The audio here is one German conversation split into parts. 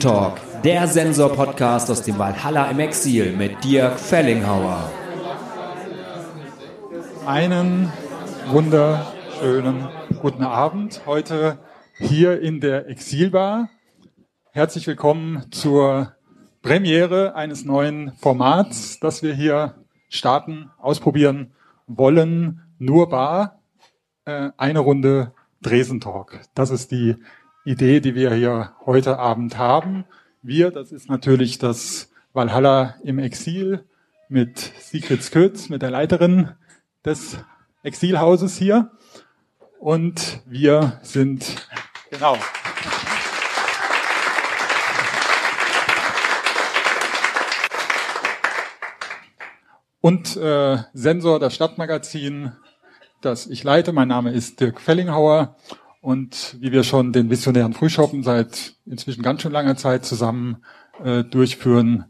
Dresentalk, der Sensor-Podcast aus dem Valhalla im Exil mit Dirk Fellinghauer. Einen wunderschönen guten Abend heute hier in der Exilbar. Herzlich willkommen zur Premiere eines neuen Formats, das wir hier starten, ausprobieren wollen. Nur Bar, äh, eine Runde Dresentalk. Das ist die Idee, die wir hier heute Abend haben. Wir, das ist natürlich das Valhalla im Exil mit Sigrid Skötz, mit der Leiterin des Exilhauses hier. Und wir sind, genau. Und äh, Sensor, das Stadtmagazin, das ich leite. Mein Name ist Dirk Fellinghauer und wie wir schon den visionären Frühschoppen seit inzwischen ganz schön langer Zeit zusammen äh, durchführen,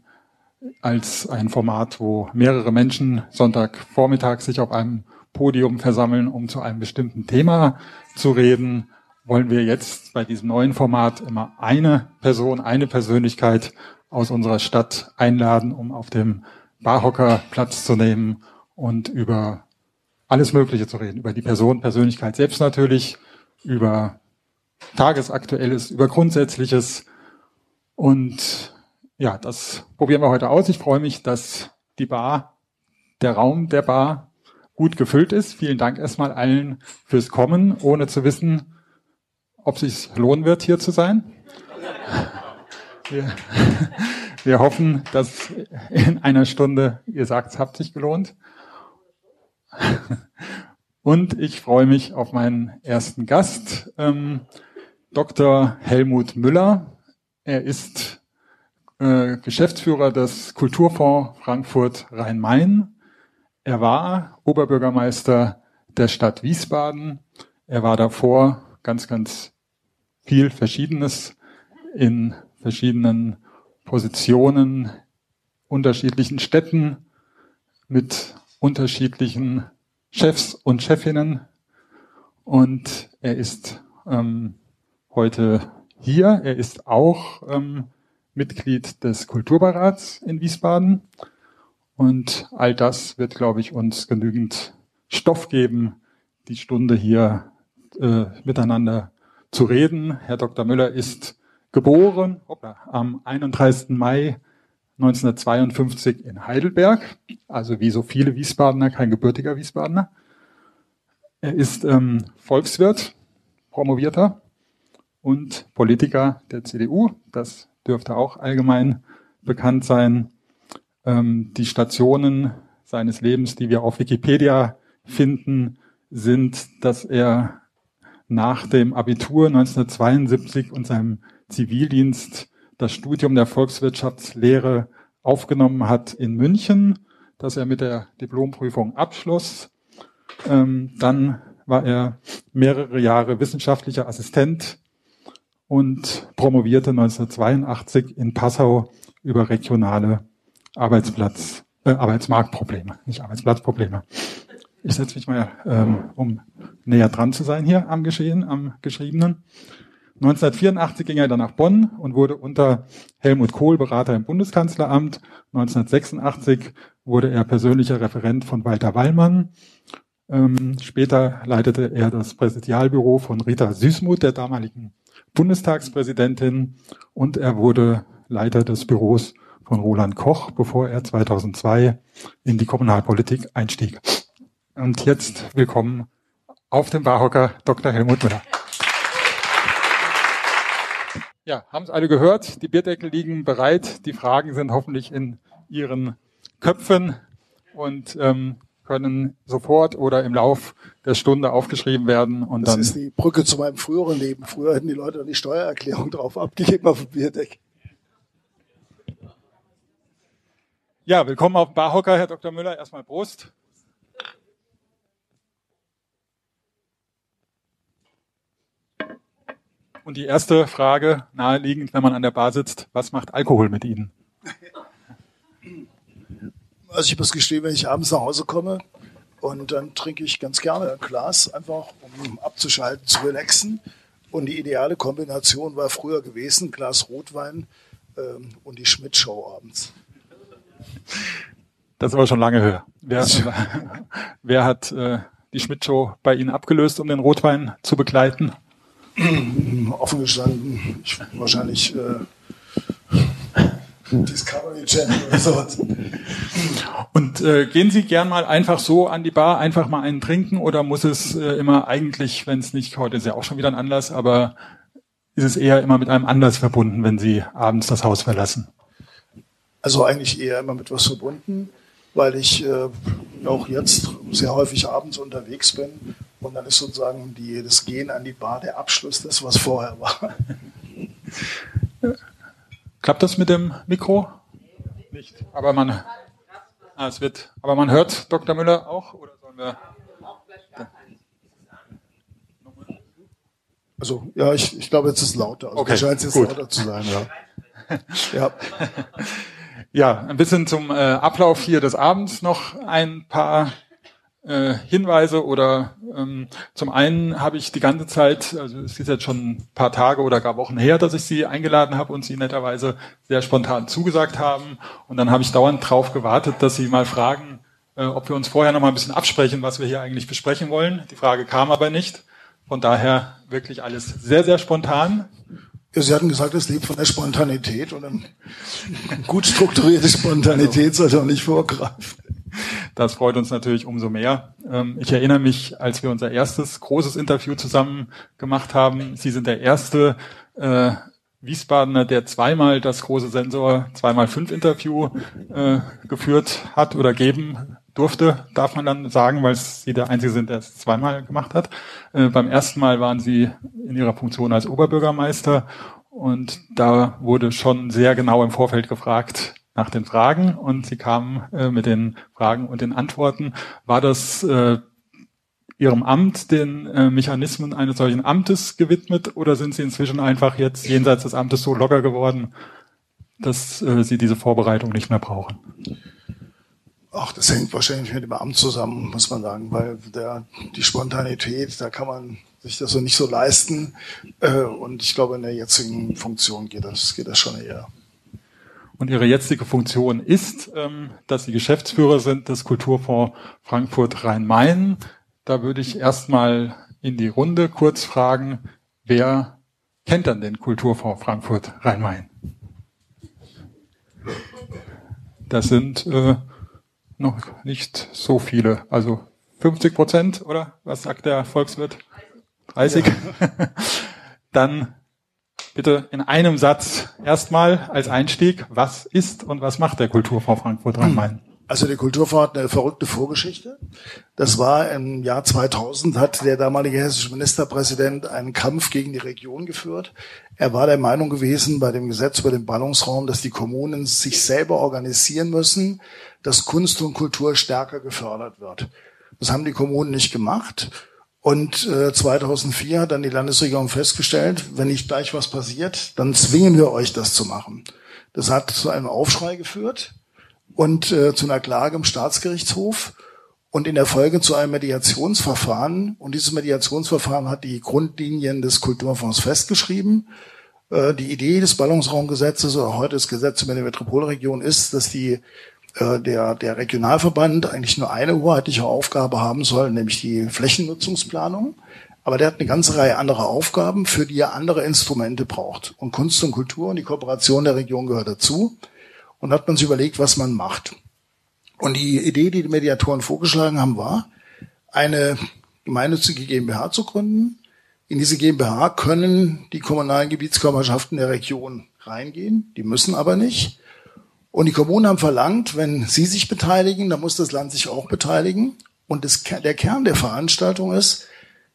als ein Format, wo mehrere Menschen Sonntagvormittag sich auf einem Podium versammeln, um zu einem bestimmten Thema zu reden, wollen wir jetzt bei diesem neuen Format immer eine Person, eine Persönlichkeit aus unserer Stadt einladen, um auf dem Barhocker Platz zu nehmen und über alles Mögliche zu reden. Über die Person, Persönlichkeit selbst natürlich, über Tagesaktuelles, über Grundsätzliches. Und ja, das probieren wir heute aus. Ich freue mich, dass die Bar, der Raum der Bar gut gefüllt ist. Vielen Dank erstmal allen fürs Kommen, ohne zu wissen, ob es sich lohnen wird, hier zu sein. Wir, wir hoffen, dass in einer Stunde, ihr sagt, es hat sich gelohnt. Und ich freue mich auf meinen ersten Gast, ähm, Dr. Helmut Müller. Er ist äh, Geschäftsführer des Kulturfonds Frankfurt Rhein-Main. Er war Oberbürgermeister der Stadt Wiesbaden. Er war davor ganz, ganz viel Verschiedenes in verschiedenen Positionen, unterschiedlichen Städten mit unterschiedlichen Chefs und Chefinnen. Und er ist ähm, heute hier. Er ist auch ähm, Mitglied des Kulturbeirats in Wiesbaden. Und all das wird, glaube ich, uns genügend Stoff geben, die Stunde hier äh, miteinander zu reden. Herr Dr. Müller ist geboren hoppla, am 31. Mai 1952 in Heidelberg, also wie so viele Wiesbadener, kein gebürtiger Wiesbadener. Er ist ähm, Volkswirt, promovierter und Politiker der CDU. Das dürfte auch allgemein bekannt sein. Ähm, die Stationen seines Lebens, die wir auf Wikipedia finden, sind, dass er nach dem Abitur 1972 und seinem Zivildienst das Studium der Volkswirtschaftslehre aufgenommen hat in München, das er mit der Diplomprüfung abschloss. Ähm, dann war er mehrere Jahre wissenschaftlicher Assistent und promovierte 1982 in Passau über regionale Arbeitsplatz, äh, Arbeitsmarktprobleme, nicht Arbeitsplatzprobleme. Ich setze mich mal, ähm, um näher dran zu sein hier am Geschehen, am Geschriebenen. 1984 ging er dann nach Bonn und wurde unter Helmut Kohl Berater im Bundeskanzleramt. 1986 wurde er persönlicher Referent von Walter Wallmann. Ähm, später leitete er das Präsidialbüro von Rita Süßmuth, der damaligen Bundestagspräsidentin, und er wurde Leiter des Büros von Roland Koch, bevor er 2002 in die Kommunalpolitik einstieg. Und jetzt willkommen auf dem Barhocker Dr. Helmut Müller. Ja, haben es alle gehört. Die Bierdeckel liegen bereit. Die Fragen sind hoffentlich in Ihren Köpfen und ähm, können sofort oder im Lauf der Stunde aufgeschrieben werden. Und das dann ist die Brücke zu meinem früheren Leben. Früher hätten die Leute die Steuererklärung drauf abgegeben auf dem Bierdeck. Ja, willkommen auf Barhocker, Herr Dr. Müller. Erstmal Prost. Und die erste Frage, naheliegend, wenn man an der Bar sitzt, was macht Alkohol mit Ihnen? Also ich muss gestehen, wenn ich abends nach Hause komme und dann trinke ich ganz gerne ein Glas, einfach um abzuschalten, zu relaxen. Und die ideale Kombination war früher gewesen, Glas Rotwein ähm, und die Schmidt-Show abends. Das aber schon lange höher. Wer, wer hat äh, die Schmidt-Show bei Ihnen abgelöst, um den Rotwein zu begleiten? Offen gestanden, ich, wahrscheinlich äh, Discovery Channel oder sowas. Und äh, gehen Sie gern mal einfach so an die Bar, einfach mal einen trinken oder muss es äh, immer eigentlich, wenn es nicht, heute ist ja auch schon wieder ein Anlass, aber ist es eher immer mit einem Anlass verbunden, wenn Sie abends das Haus verlassen? Also eigentlich eher immer mit was verbunden, weil ich äh, auch jetzt sehr häufig abends unterwegs bin und dann ist sozusagen die, das Gehen an die Bar der Abschluss des, was vorher war. Klappt das mit dem Mikro? Nicht. Aber man, ah, es wird, aber man hört Dr. Müller auch, oder sollen wir? Also, ja, ich, ich glaube, jetzt ist es lauter. Also, okay, scheint es jetzt gut. lauter zu sein, ja. ja. Ja, ein bisschen zum äh, Ablauf hier des Abends noch ein paar äh, Hinweise oder ähm, zum einen habe ich die ganze Zeit, also es ist jetzt schon ein paar Tage oder gar Wochen her, dass ich Sie eingeladen habe und Sie netterweise sehr spontan zugesagt haben und dann habe ich dauernd drauf gewartet, dass Sie mal fragen, äh, ob wir uns vorher noch mal ein bisschen absprechen, was wir hier eigentlich besprechen wollen. Die Frage kam aber nicht. Von daher wirklich alles sehr, sehr spontan. Sie hatten gesagt, es lebt von der Spontanität und eine gut strukturierte Spontanität sollte auch nicht vorgreifen. Das freut uns natürlich umso mehr. Ähm, Ich erinnere mich, als wir unser erstes großes Interview zusammen gemacht haben. Sie sind der erste äh, Wiesbadener, der zweimal das große Sensor zweimal fünf Interview äh, geführt hat oder geben durfte, darf man dann sagen, weil Sie der Einzige sind, der es zweimal gemacht hat. Äh, beim ersten Mal waren Sie in Ihrer Funktion als Oberbürgermeister und da wurde schon sehr genau im Vorfeld gefragt nach den Fragen und Sie kamen äh, mit den Fragen und den Antworten. War das äh, Ihrem Amt den äh, Mechanismen eines solchen Amtes gewidmet oder sind Sie inzwischen einfach jetzt jenseits des Amtes so locker geworden, dass äh, Sie diese Vorbereitung nicht mehr brauchen? Ach, das hängt wahrscheinlich mit dem Amt zusammen, muss man sagen, weil der, die Spontanität, da kann man sich das so nicht so leisten. Äh, und ich glaube, in der jetzigen Funktion geht das, geht das schon eher. Und Ihre jetzige Funktion ist, ähm, dass Sie Geschäftsführer sind des Kulturfonds Frankfurt Rhein-Main. Da würde ich erstmal in die Runde kurz fragen, wer kennt dann den Kulturfonds Frankfurt Rhein-Main? Das sind äh, noch nicht so viele, also 50 Prozent, oder? Was sagt der Volkswirt? 30? Dann bitte in einem Satz erstmal als Einstieg, was ist und was macht der Kulturfonds Frankfurt Rhein-Main? Also der Kulturfonds hat eine verrückte Vorgeschichte. Das war im Jahr 2000, hat der damalige hessische Ministerpräsident einen Kampf gegen die Region geführt. Er war der Meinung gewesen bei dem Gesetz über den Ballungsraum, dass die Kommunen sich selber organisieren müssen, dass Kunst und Kultur stärker gefördert wird. Das haben die Kommunen nicht gemacht. Und äh, 2004 hat dann die Landesregierung festgestellt, wenn nicht gleich was passiert, dann zwingen wir euch das zu machen. Das hat zu einem Aufschrei geführt und äh, zu einer Klage im Staatsgerichtshof und in der Folge zu einem Mediationsverfahren. Und dieses Mediationsverfahren hat die Grundlinien des Kulturfonds festgeschrieben. Äh, die Idee des Ballungsraumgesetzes oder heute des Gesetzes über die Metropolregion ist, dass die der, der Regionalverband eigentlich nur eine hoheitliche Aufgabe haben soll, nämlich die Flächennutzungsplanung. Aber der hat eine ganze Reihe anderer Aufgaben, für die er andere Instrumente braucht. Und Kunst und Kultur und die Kooperation der Region gehört dazu. Und hat man sich überlegt, was man macht. Und die Idee, die die Mediatoren vorgeschlagen haben, war, eine gemeinnützige GmbH zu gründen. In diese GmbH können die kommunalen Gebietskörperschaften der Region reingehen, die müssen aber nicht. Und die Kommunen haben verlangt, wenn sie sich beteiligen, dann muss das Land sich auch beteiligen. Und das, der Kern der Veranstaltung ist,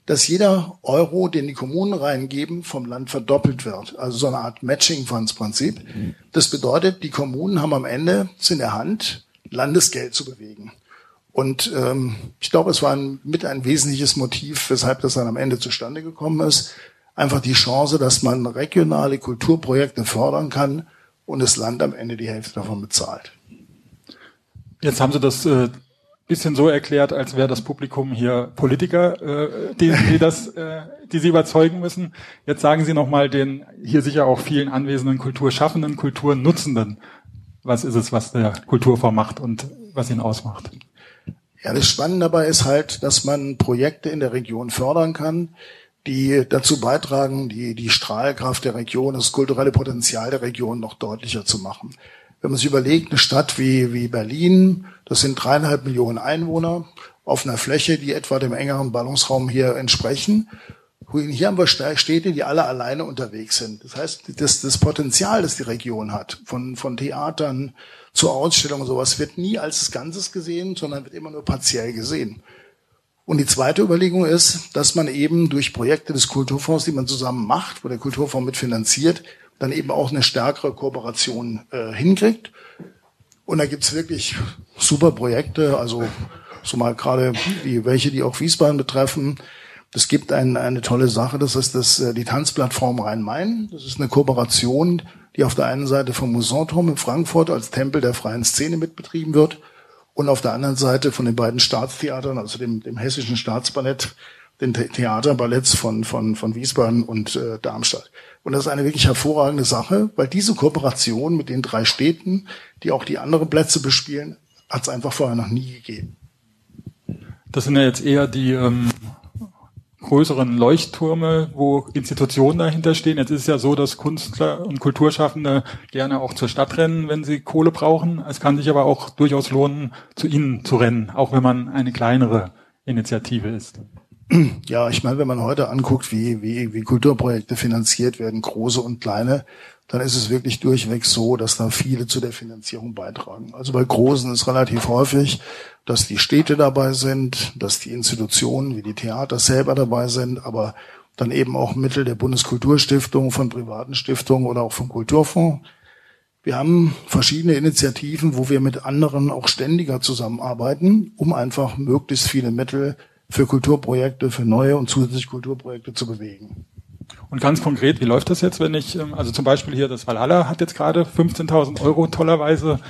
dass jeder Euro, den die Kommunen reingeben, vom Land verdoppelt wird. Also so eine Art Matching-Funds-Prinzip. Das bedeutet, die Kommunen haben am Ende es in der Hand, Landesgeld zu bewegen. Und ähm, ich glaube, es war ein, mit ein wesentliches Motiv, weshalb das dann am Ende zustande gekommen ist. Einfach die Chance, dass man regionale Kulturprojekte fördern kann und das Land am Ende die Hälfte davon bezahlt. Jetzt haben Sie das äh, bisschen so erklärt, als wäre das Publikum hier Politiker, äh, die, die das, äh, die sie überzeugen müssen. Jetzt sagen Sie noch mal den hier sicher auch vielen anwesenden Kulturschaffenden, Kulturnutzenden. Was ist es, was der Kulturfonds macht und was ihn ausmacht? Ja, das Spannende dabei ist halt, dass man Projekte in der Region fördern kann, die dazu beitragen, die, die Strahlkraft der Region, das kulturelle Potenzial der Region noch deutlicher zu machen. Wenn man sich überlegt, eine Stadt wie, wie Berlin, das sind dreieinhalb Millionen Einwohner auf einer Fläche, die etwa dem engeren Ballungsraum hier entsprechen. Hier haben wir Städte, die alle alleine unterwegs sind. Das heißt, das, das Potenzial, das die Region hat, von, von Theatern zu Ausstellungen sowas, wird nie als Ganzes gesehen, sondern wird immer nur partiell gesehen. Und die zweite Überlegung ist, dass man eben durch Projekte des Kulturfonds, die man zusammen macht, wo der Kulturfonds mitfinanziert, dann eben auch eine stärkere Kooperation äh, hinkriegt. Und da gibt's wirklich super Projekte, also so mal gerade wie welche, die auch Wiesbaden betreffen. Es gibt ein, eine tolle Sache, das ist das, äh, die Tanzplattform Rhein-Main. Das ist eine Kooperation, die auf der einen Seite vom Musanturm in Frankfurt als Tempel der freien Szene mitbetrieben wird und auf der anderen Seite von den beiden Staatstheatern, also dem, dem Hessischen Staatsballett, den Theaterballetts von, von, von Wiesbaden und äh, Darmstadt. Und das ist eine wirklich hervorragende Sache, weil diese Kooperation mit den drei Städten, die auch die anderen Plätze bespielen, hat es einfach vorher noch nie gegeben. Das sind ja jetzt eher die ähm, größeren Leuchttürme, wo Institutionen dahinter stehen. Jetzt ist es ja so, dass Künstler und Kulturschaffende gerne auch zur Stadt rennen, wenn sie Kohle brauchen. Es kann sich aber auch durchaus lohnen, zu ihnen zu rennen, auch wenn man eine kleinere Initiative ist. Ja, ich meine, wenn man heute anguckt, wie, wie, wie Kulturprojekte finanziert werden, große und kleine, dann ist es wirklich durchweg so, dass da viele zu der Finanzierung beitragen. Also bei großen ist relativ häufig, dass die Städte dabei sind, dass die Institutionen wie die Theater selber dabei sind, aber dann eben auch Mittel der Bundeskulturstiftung, von privaten Stiftungen oder auch vom Kulturfonds. Wir haben verschiedene Initiativen, wo wir mit anderen auch ständiger zusammenarbeiten, um einfach möglichst viele Mittel für Kulturprojekte, für neue und zusätzliche Kulturprojekte zu bewegen. Und ganz konkret, wie läuft das jetzt, wenn ich, ähm, also zum Beispiel hier das Valhalla hat jetzt gerade 15.000 Euro tollerweise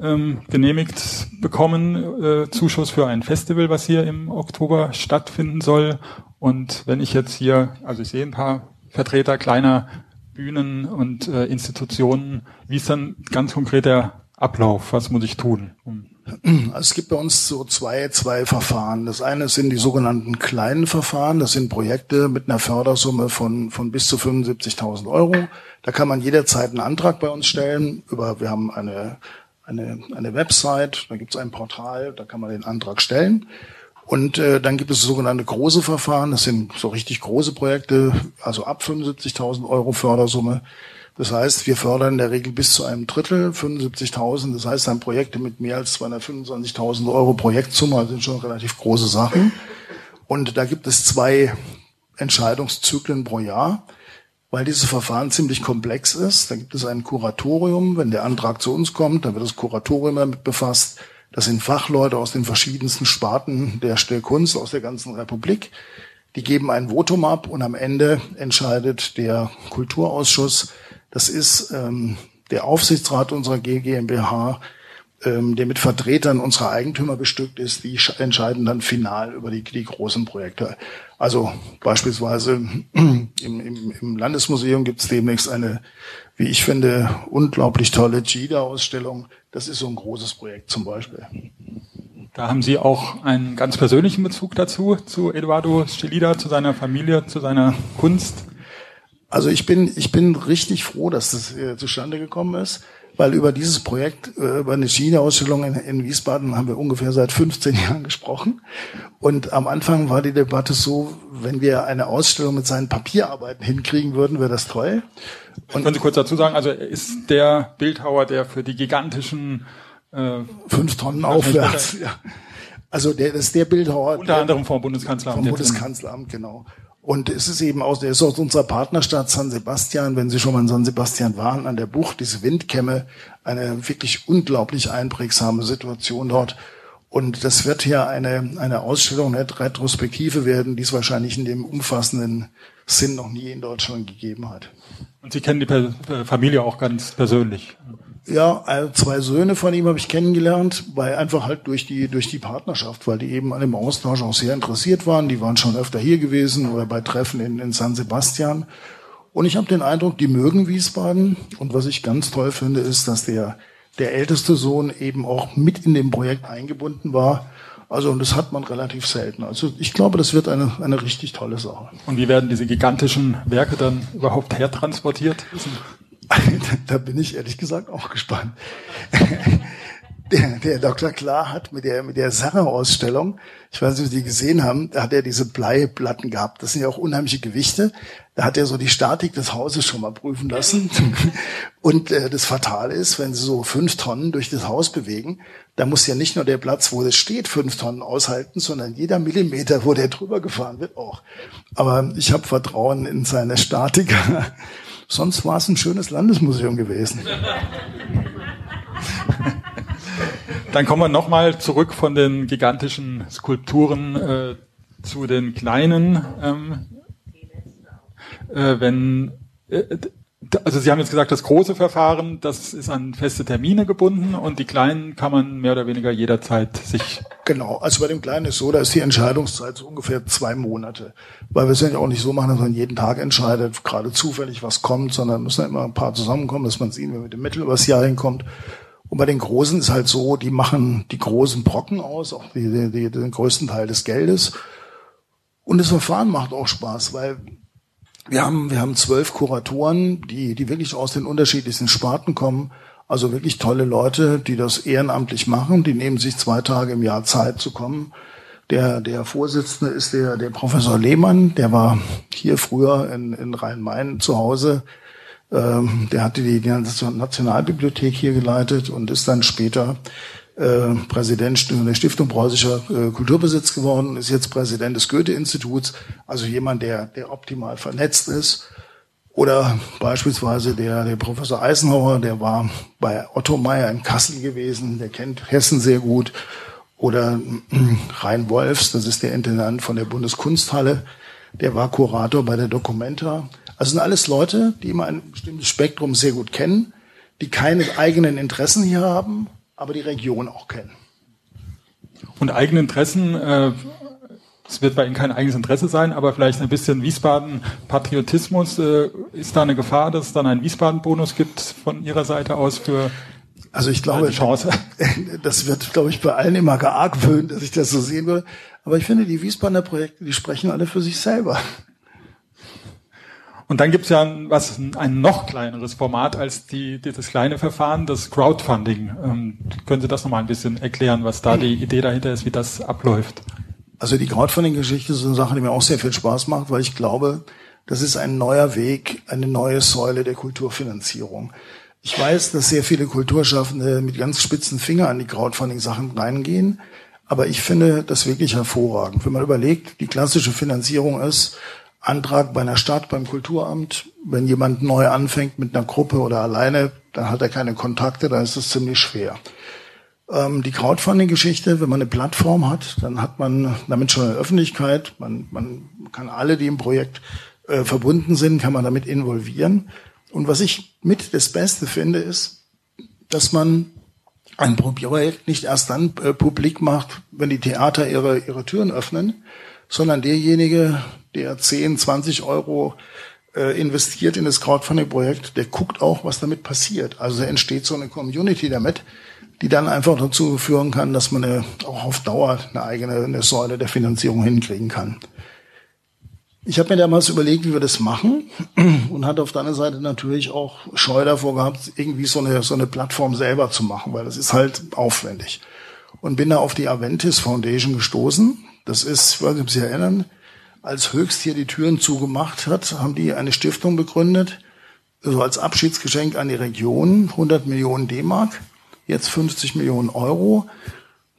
ähm, genehmigt bekommen, äh, Zuschuss für ein Festival, was hier im Oktober stattfinden soll. Und wenn ich jetzt hier, also ich sehe ein paar Vertreter kleiner Bühnen und äh, Institutionen, wie ist dann ganz konkret der Ablauf? Was muss ich tun? Um es gibt bei uns so zwei, zwei Verfahren. Das eine sind die sogenannten kleinen Verfahren. Das sind Projekte mit einer Fördersumme von, von bis zu 75.000 Euro. Da kann man jederzeit einen Antrag bei uns stellen. Über, wir haben eine, eine, eine Website, da gibt es ein Portal, da kann man den Antrag stellen. Und äh, dann gibt es sogenannte große Verfahren. Das sind so richtig große Projekte, also ab 75.000 Euro Fördersumme. Das heißt, wir fördern in der Regel bis zu einem Drittel, 75.000. Das heißt, dann Projekte mit mehr als 225.000 Euro Projektsumme sind schon relativ große Sachen. Und da gibt es zwei Entscheidungszyklen pro Jahr, weil dieses Verfahren ziemlich komplex ist. Da gibt es ein Kuratorium. Wenn der Antrag zu uns kommt, dann wird das Kuratorium damit befasst. Das sind Fachleute aus den verschiedensten Sparten der Stellkunst aus der ganzen Republik. Die geben ein Votum ab und am Ende entscheidet der Kulturausschuss, das ist ähm, der Aufsichtsrat unserer GmbH, ähm, der mit Vertretern unserer Eigentümer bestückt ist. Die entscheiden dann final über die, die großen Projekte. Also beispielsweise im, im, im Landesmuseum gibt es demnächst eine, wie ich finde, unglaublich tolle GIDA-Ausstellung. Das ist so ein großes Projekt zum Beispiel. Da haben Sie auch einen ganz persönlichen Bezug dazu, zu Eduardo Stelida, zu seiner Familie, zu seiner Kunst. Also ich bin, ich bin richtig froh, dass das äh, zustande gekommen ist, weil über dieses Projekt, äh, über eine China-Ausstellung in, in, Wiesbaden haben wir ungefähr seit 15 Jahren gesprochen. Und am Anfang war die Debatte so, wenn wir eine Ausstellung mit seinen Papierarbeiten hinkriegen würden, wäre das toll. Und können Sie kurz dazu sagen, also er ist der Bildhauer, der für die gigantischen äh, fünf Tonnen aufwärts, ja. Also der das ist der Bildhauer. Unter der, anderem vom Bundeskanzleramt. Vom Bundeskanzleramt, genau. Und es ist eben aus, der ist aus unserer Partnerstadt San Sebastian, wenn Sie schon mal in San Sebastian waren, an der Bucht, diese Windkämme, eine wirklich unglaublich einprägsame Situation dort. Und das wird hier eine, eine Ausstellung, eine Retrospektive werden, die es wahrscheinlich in dem umfassenden Sinn noch nie in Deutschland gegeben hat. Und Sie kennen die Familie auch ganz persönlich? Ja, äh, zwei Söhne von ihm habe ich kennengelernt, weil einfach halt durch die durch die Partnerschaft, weil die eben an dem Austausch auch sehr interessiert waren. Die waren schon öfter hier gewesen oder bei Treffen in, in San Sebastian. Und ich habe den Eindruck, die mögen Wiesbaden. Und was ich ganz toll finde, ist, dass der der älteste Sohn eben auch mit in dem Projekt eingebunden war. Also und das hat man relativ selten. Also ich glaube, das wird eine eine richtig tolle Sache. Und wie werden diese gigantischen Werke dann überhaupt hertransportiert? da bin ich ehrlich gesagt auch gespannt. Der, der Dr. Klar hat mit der, mit der Sarah-Ausstellung, ich weiß nicht, ob Sie die gesehen haben, da hat er diese Bleiplatten gehabt. Das sind ja auch unheimliche Gewichte. Da hat er so die Statik des Hauses schon mal prüfen lassen. Und äh, das Fatale ist, wenn Sie so fünf Tonnen durch das Haus bewegen, da muss ja nicht nur der Platz, wo es steht, fünf Tonnen aushalten, sondern jeder Millimeter, wo der drüber gefahren wird, auch. Aber ich habe Vertrauen in seine Statiker. Sonst war es ein schönes Landesmuseum gewesen. Dann kommen wir nochmal zurück von den gigantischen Skulpturen äh, zu den kleinen. Ähm, äh, wenn äh, also Sie haben jetzt gesagt, das große Verfahren, das ist an feste Termine gebunden und die kleinen kann man mehr oder weniger jederzeit sich. Genau, also bei dem kleinen ist so, da ist die Entscheidungszeit so ungefähr zwei Monate. Weil wir es ja auch nicht so machen, dass man jeden Tag entscheidet, gerade zufällig was kommt, sondern müssen ja immer ein paar zusammenkommen, dass man sehen, wer mit dem Mittel übers Jahr hinkommt. Und bei den Großen ist halt so, die machen die großen Brocken aus, auch die, die, die, den größten Teil des Geldes. Und das Verfahren macht auch Spaß, weil wir haben, wir haben zwölf Kuratoren, die, die wirklich aus den unterschiedlichsten Sparten kommen. Also wirklich tolle Leute, die das ehrenamtlich machen. Die nehmen sich zwei Tage im Jahr Zeit zu kommen. Der, der Vorsitzende ist der, der Professor Lehmann. Der war hier früher in, in Rhein-Main zu Hause. Ähm, der hatte die, die Nationalbibliothek hier geleitet und ist dann später äh, Präsident der Stiftung Preußischer äh, Kulturbesitz geworden, ist jetzt Präsident des Goethe-Instituts, also jemand, der, der optimal vernetzt ist. Oder beispielsweise der, der Professor Eisenhower, der war bei Otto Meyer in Kassel gewesen, der kennt Hessen sehr gut. Oder äh, Rhein Wolfs, das ist der Intendant von der Bundeskunsthalle, der war Kurator bei der Documenta. Also sind alles Leute, die immer ein bestimmtes Spektrum sehr gut kennen, die keine eigenen Interessen hier haben, aber die Region auch kennen. Und eigene Interessen, äh, es wird bei Ihnen kein eigenes Interesse sein, aber vielleicht ein bisschen Wiesbaden-Patriotismus. Äh, ist da eine Gefahr, dass es dann einen Wiesbaden-Bonus gibt von Ihrer Seite aus für also ich glaube, Chance. das wird, glaube ich, bei allen immer geargwöhnt, dass ich das so sehen würde. Aber ich finde, die Wiesbadener Projekte, die sprechen alle für sich selber. Und dann gibt's ja ein, was ein noch kleineres Format als die, die das kleine Verfahren, das Crowdfunding. Ähm, können Sie das nochmal ein bisschen erklären, was da die Idee dahinter ist, wie das abläuft? Also die Crowdfunding-Geschichte ist eine Sache, die mir auch sehr viel Spaß macht, weil ich glaube, das ist ein neuer Weg, eine neue Säule der Kulturfinanzierung. Ich weiß, dass sehr viele Kulturschaffende mit ganz spitzen Finger an die Crowdfunding-Sachen reingehen, aber ich finde das wirklich hervorragend. Wenn man überlegt, die klassische Finanzierung ist, Antrag bei einer Stadt, beim Kulturamt. Wenn jemand neu anfängt mit einer Gruppe oder alleine, dann hat er keine Kontakte, dann ist das ziemlich schwer. Ähm, die Crowdfunding-Geschichte, wenn man eine Plattform hat, dann hat man damit schon eine Öffentlichkeit. Man, man kann alle, die im Projekt äh, verbunden sind, kann man damit involvieren. Und was ich mit das Beste finde, ist, dass man ein Projekt nicht erst dann äh, publik macht, wenn die Theater ihre, ihre Türen öffnen, sondern derjenige, der 10, 20 Euro äh, investiert in das Crowdfunding-Projekt, der guckt auch, was damit passiert. Also entsteht so eine Community damit, die dann einfach dazu führen kann, dass man eine, auch auf Dauer eine eigene eine Säule der Finanzierung hinkriegen kann. Ich habe mir damals überlegt, wie wir das machen und hatte auf der anderen Seite natürlich auch Scheu davor gehabt, irgendwie so eine, so eine Plattform selber zu machen, weil das ist halt aufwendig. Und bin da auf die Aventis Foundation gestoßen. Das ist, ich weiß nicht, ob Sie erinnern, als Höchst hier die Türen zugemacht hat, haben die eine Stiftung begründet, also als Abschiedsgeschenk an die Region, 100 Millionen D-Mark, jetzt 50 Millionen Euro,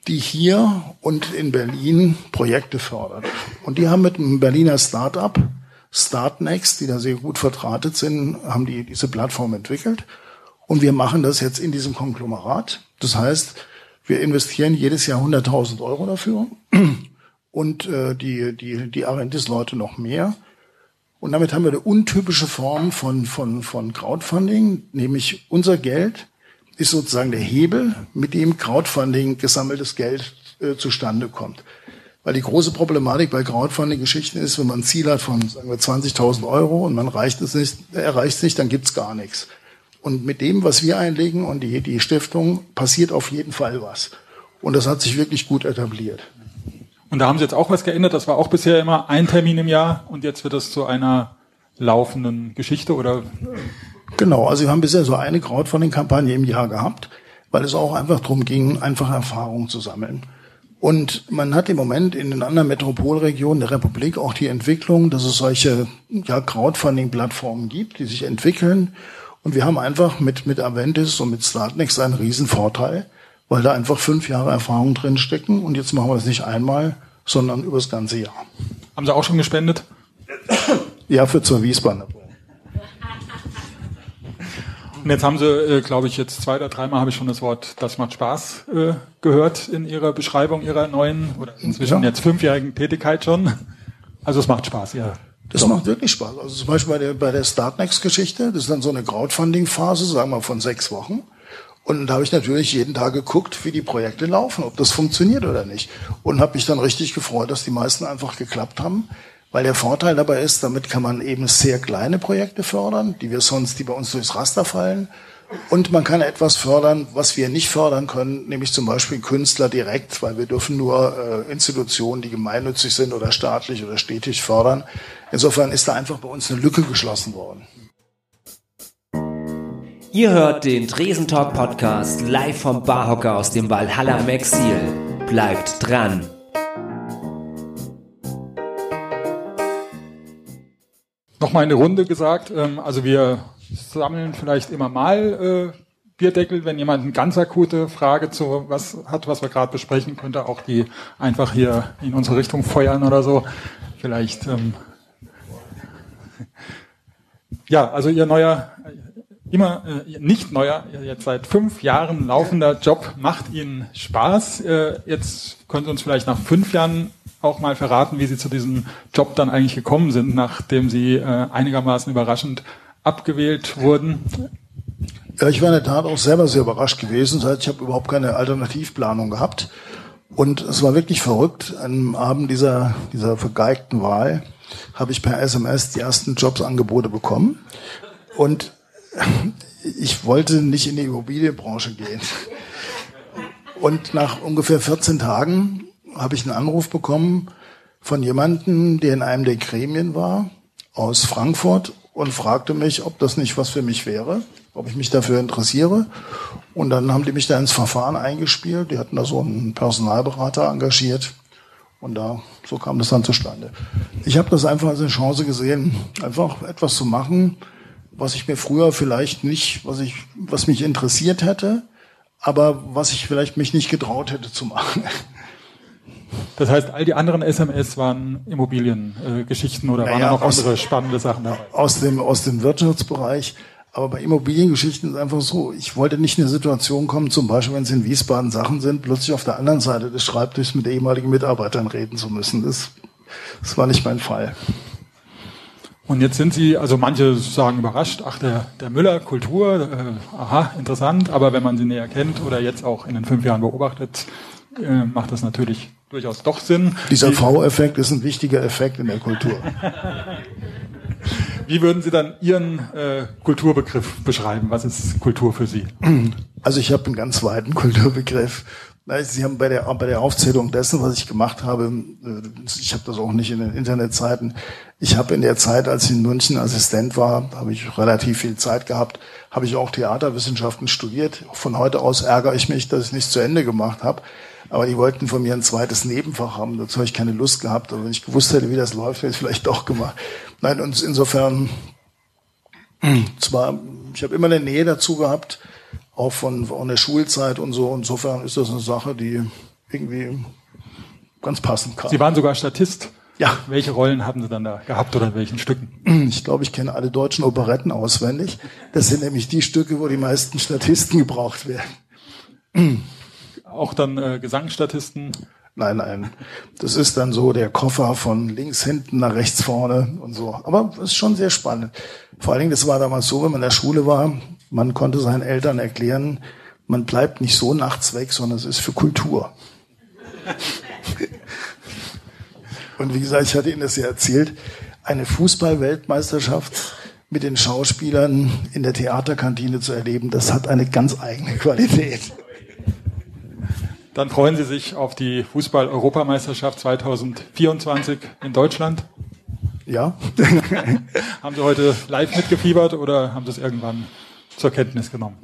die hier und in Berlin Projekte fördert. Und die haben mit einem Berliner Start-up, Startnext, die da sehr gut vertratet sind, haben die diese Plattform entwickelt. Und wir machen das jetzt in diesem Konglomerat. Das heißt, wir investieren jedes Jahr 100.000 Euro dafür und äh, die, die, die Aventis-Leute noch mehr. Und damit haben wir eine untypische Form von, von, von Crowdfunding, nämlich unser Geld ist sozusagen der Hebel, mit dem Crowdfunding gesammeltes Geld äh, zustande kommt. Weil die große Problematik bei Crowdfunding-Geschichten ist, wenn man ein Ziel hat von sagen wir 20.000 Euro und man erreicht es nicht, erreicht es nicht, dann gibt's gar nichts. Und mit dem, was wir einlegen und die, die Stiftung, passiert auf jeden Fall was. Und das hat sich wirklich gut etabliert. Und da haben Sie jetzt auch was geändert. Das war auch bisher immer ein Termin im Jahr und jetzt wird das zu einer laufenden Geschichte oder? Genau, also wir haben bisher so eine Crowdfunding-Kampagne im Jahr gehabt, weil es auch einfach darum ging, einfach Erfahrungen zu sammeln. Und man hat im Moment in den anderen Metropolregionen der Republik auch die Entwicklung, dass es solche ja, Crowdfunding-Plattformen gibt, die sich entwickeln. Und wir haben einfach mit, mit Aventis und mit Startnext einen riesen Vorteil, weil da einfach fünf Jahre Erfahrung drin stecken. Und jetzt machen wir es nicht einmal, sondern über das ganze Jahr. Haben Sie auch schon gespendet? Ja, für zur Wiesbadener. Und jetzt haben Sie, äh, glaube ich, jetzt zwei oder dreimal habe ich schon das Wort "Das macht Spaß" äh, gehört in Ihrer Beschreibung Ihrer neuen oder inzwischen ja. jetzt fünfjährigen Tätigkeit schon. Also es macht Spaß, ja. Das Doch. macht wirklich Spaß. Also zum Beispiel bei der, bei der Startnext-Geschichte, das ist dann so eine Crowdfunding-Phase, sagen wir von sechs Wochen. Und da habe ich natürlich jeden Tag geguckt, wie die Projekte laufen, ob das funktioniert oder nicht. Und habe mich dann richtig gefreut, dass die meisten einfach geklappt haben. Weil der Vorteil dabei ist, damit kann man eben sehr kleine Projekte fördern, die wir sonst, die bei uns durchs Raster fallen. Und man kann etwas fördern, was wir nicht fördern können, nämlich zum Beispiel Künstler direkt, weil wir dürfen nur äh, Institutionen, die gemeinnützig sind oder staatlich oder stetig fördern. Insofern ist da einfach bei uns eine Lücke geschlossen worden. Ihr hört den Tresentalk Podcast live vom Barhocker aus dem Valhalla im Exil. Bleibt dran! Nochmal eine Runde gesagt, ähm, also wir sammeln vielleicht immer mal äh, Bierdeckel, wenn jemand eine ganz akute Frage zu was hat, was wir gerade besprechen, könnte auch die einfach hier in unsere Richtung feuern oder so. Vielleicht ähm, ja, also ihr neuer, immer äh, nicht neuer, jetzt seit fünf Jahren laufender Job macht Ihnen Spaß. Äh, jetzt können Sie uns vielleicht nach fünf Jahren auch mal verraten, wie Sie zu diesem Job dann eigentlich gekommen sind, nachdem Sie äh, einigermaßen überraschend abgewählt wurden? Ja, ich war in der Tat auch selber sehr überrascht gewesen. Das heißt, ich habe überhaupt keine Alternativplanung gehabt. Und es war wirklich verrückt. Am Abend dieser, dieser vergeigten Wahl habe ich per SMS die ersten Jobsangebote bekommen. Und ich wollte nicht in die Immobilienbranche gehen. Und nach ungefähr 14 Tagen habe ich einen Anruf bekommen von jemandem, der in einem der Gremien war, aus Frankfurt und fragte mich, ob das nicht was für mich wäre, ob ich mich dafür interessiere. Und dann haben die mich da ins Verfahren eingespielt. Die hatten da so einen Personalberater engagiert. Und da, so kam das dann zustande. Ich habe das einfach als eine Chance gesehen, einfach etwas zu machen, was ich mir früher vielleicht nicht, was ich, was mich interessiert hätte, aber was ich vielleicht mich nicht getraut hätte zu machen. Das heißt, all die anderen SMS waren Immobiliengeschichten äh, oder naja, waren da noch aus, andere spannende Sachen dabei? Aus dem, aus dem Wirtschaftsbereich. Aber bei Immobiliengeschichten ist es einfach so, ich wollte nicht in eine Situation kommen, zum Beispiel, wenn es in Wiesbaden Sachen sind, plötzlich auf der anderen Seite des Schreibtischs mit ehemaligen Mitarbeitern reden zu müssen. Das, das war nicht mein Fall. Und jetzt sind Sie, also manche sagen überrascht, ach, der, der Müller, Kultur, äh, aha, interessant, aber wenn man sie näher kennt oder jetzt auch in den fünf Jahren beobachtet, äh, macht das natürlich durchaus doch Sinn. Dieser V-Effekt ist ein wichtiger Effekt in der Kultur. Wie würden Sie dann Ihren äh, Kulturbegriff beschreiben? Was ist Kultur für Sie? Also ich habe einen ganz weiten Kulturbegriff. Sie haben bei der, bei der Aufzählung dessen, was ich gemacht habe, äh, ich habe das auch nicht in den Internetzeiten, ich habe in der Zeit, als ich in München Assistent war, habe ich relativ viel Zeit gehabt, habe ich auch Theaterwissenschaften studiert. Von heute aus ärgere ich mich, dass ich nichts zu Ende gemacht habe. Aber die wollten von mir ein zweites Nebenfach haben. Dazu habe ich keine Lust gehabt. Aber wenn ich gewusst hätte, wie das läuft, hätte ich es vielleicht doch gemacht. Nein, und insofern, zwar, ich habe immer eine Nähe dazu gehabt, auch von, von der Schulzeit und so. Insofern ist das eine Sache, die irgendwie ganz passend kam. Sie waren sogar Statist. Ja. Welche Rollen haben Sie dann da gehabt oder in welchen Stücken? Ich glaube, ich kenne alle deutschen Operetten auswendig. Das sind nämlich die Stücke, wo die meisten Statisten gebraucht werden auch dann äh, Gesangsstatisten? Nein, nein. Das ist dann so der Koffer von links hinten nach rechts vorne und so. Aber es ist schon sehr spannend. Vor allen Dingen, das war damals so, wenn man in der Schule war, man konnte seinen Eltern erklären, man bleibt nicht so nachts weg, sondern es ist für Kultur. Und wie gesagt, ich hatte Ihnen das ja erzählt, eine Fußball-Weltmeisterschaft mit den Schauspielern in der Theaterkantine zu erleben, das hat eine ganz eigene Qualität. Dann freuen Sie sich auf die Fußball-Europameisterschaft 2024 in Deutschland? Ja. haben Sie heute live mitgefiebert oder haben Sie es irgendwann zur Kenntnis genommen?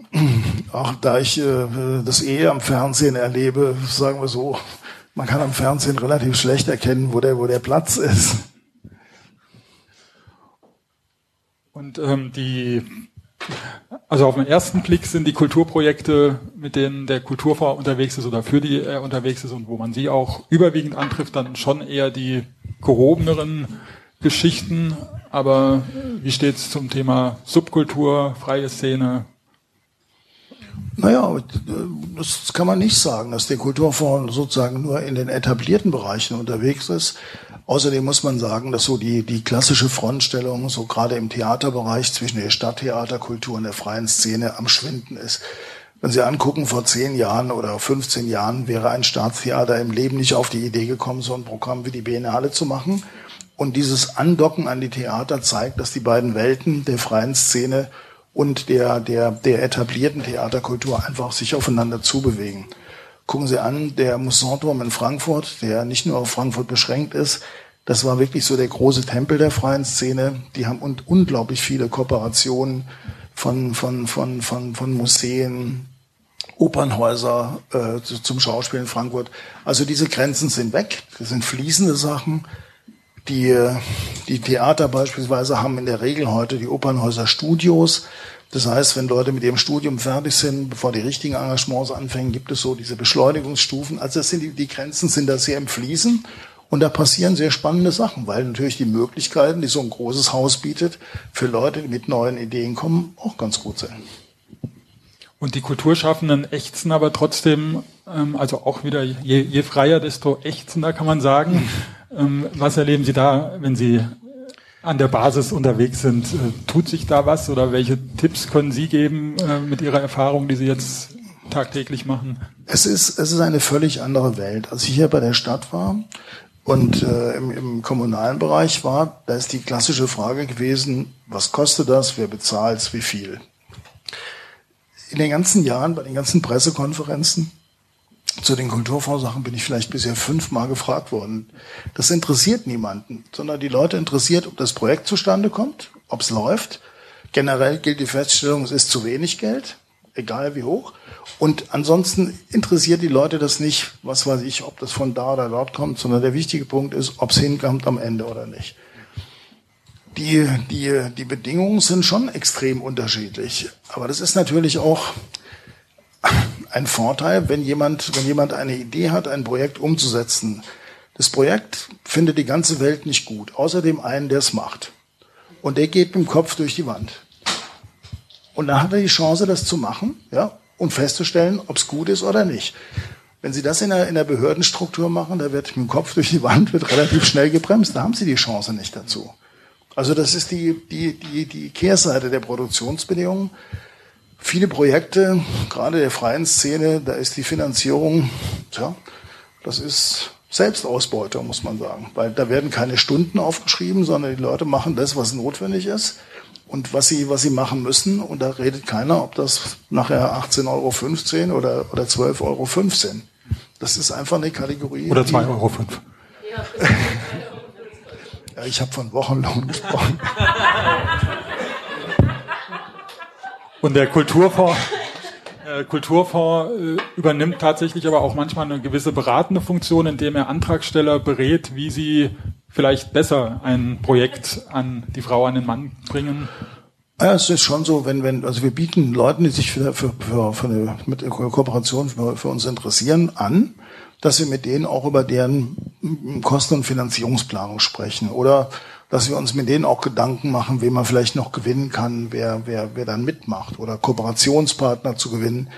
Ach, da ich äh, das eh am Fernsehen erlebe, sagen wir so, man kann am Fernsehen relativ schlecht erkennen, wo der, wo der Platz ist. Und ähm, die, also auf den ersten Blick sind die Kulturprojekte, mit denen der Kulturfonds unterwegs ist oder für die er unterwegs ist und wo man sie auch überwiegend antrifft, dann schon eher die gehobeneren Geschichten. Aber wie steht es zum Thema Subkultur, freie Szene? Naja, das kann man nicht sagen, dass der Kulturfonds sozusagen nur in den etablierten Bereichen unterwegs ist. Außerdem muss man sagen, dass so die, die klassische Frontstellung, so gerade im Theaterbereich zwischen der Stadttheaterkultur und der freien Szene am Schwinden ist. Wenn Sie angucken, vor zehn Jahren oder 15 Jahren wäre ein Staatstheater im Leben nicht auf die Idee gekommen, so ein Programm wie die Biennale zu machen. Und dieses Andocken an die Theater zeigt, dass die beiden Welten der freien Szene und der, der, der etablierten Theaterkultur einfach sich aufeinander zubewegen. Gucken Sie an, der Moussanturm in Frankfurt, der nicht nur auf Frankfurt beschränkt ist, das war wirklich so der große Tempel der freien Szene. Die haben und unglaublich viele Kooperationen von, von, von, von, von Museen, Opernhäuser äh, zum Schauspiel in Frankfurt. Also diese Grenzen sind weg. Das sind fließende Sachen. Die, die Theater beispielsweise haben in der Regel heute die Opernhäuser Studios. Das heißt, wenn Leute mit ihrem Studium fertig sind, bevor die richtigen Engagements anfangen, gibt es so diese Beschleunigungsstufen. Also das sind die, die Grenzen sind da sehr im Fließen und da passieren sehr spannende Sachen, weil natürlich die Möglichkeiten, die so ein großes Haus bietet, für Leute, die mit neuen Ideen kommen, auch ganz gut sind. Und die Kulturschaffenden ächzen aber trotzdem, ähm, also auch wieder, je, je freier, desto ächzender kann man sagen. Ähm, was erleben Sie da, wenn Sie an der Basis unterwegs sind. Äh, tut sich da was oder welche Tipps können Sie geben äh, mit Ihrer Erfahrung, die Sie jetzt tagtäglich machen? Es ist, es ist eine völlig andere Welt. Als ich hier bei der Stadt war und äh, im, im kommunalen Bereich war, da ist die klassische Frage gewesen, was kostet das, wer bezahlt wie viel? In den ganzen Jahren, bei den ganzen Pressekonferenzen, zu den Kulturfondssachen bin ich vielleicht bisher fünfmal gefragt worden. Das interessiert niemanden, sondern die Leute interessiert, ob das Projekt zustande kommt, ob es läuft. Generell gilt die Feststellung, es ist zu wenig Geld, egal wie hoch. Und ansonsten interessiert die Leute das nicht, was weiß ich, ob das von da oder dort kommt, sondern der wichtige Punkt ist, ob es hinkommt am Ende oder nicht. Die, die, die Bedingungen sind schon extrem unterschiedlich. Aber das ist natürlich auch ein Vorteil, wenn jemand, wenn jemand eine Idee hat, ein Projekt umzusetzen. Das Projekt findet die ganze Welt nicht gut, außer dem einen, der es macht. Und der geht mit dem Kopf durch die Wand. Und dann hat er die Chance, das zu machen, ja, und festzustellen, ob es gut ist oder nicht. Wenn Sie das in der, in der Behördenstruktur machen, da wird mit dem Kopf durch die Wand, wird relativ schnell gebremst, da haben Sie die Chance nicht dazu. Also das ist die, die, die, die Kehrseite der Produktionsbedingungen. Viele Projekte, gerade der freien Szene, da ist die Finanzierung, tja, das ist Selbstausbeutung, muss man sagen. Weil da werden keine Stunden aufgeschrieben, sondern die Leute machen das, was notwendig ist und was sie, was sie machen müssen. Und da redet keiner, ob das nachher 18,15 Euro oder, oder 12,05 Euro sind. Das ist einfach eine Kategorie. Oder 2,05 Euro. ja, ich habe von Wochenlohn gesprochen. Und der Kulturfonds, äh, Kulturfonds äh, übernimmt tatsächlich aber auch manchmal eine gewisse beratende Funktion, indem er Antragsteller berät, wie sie vielleicht besser ein Projekt an die Frau, an den Mann bringen. Ja, es ist schon so, wenn, wenn, also wir bieten Leuten, die sich für, für, für, für eine mit Kooperation für, für uns interessieren, an, dass wir mit denen auch über deren Kosten- und Finanzierungsplanung sprechen. Oder dass wir uns mit denen auch Gedanken machen, wen man vielleicht noch gewinnen kann, wer, wer, wer dann mitmacht oder Kooperationspartner zu gewinnen.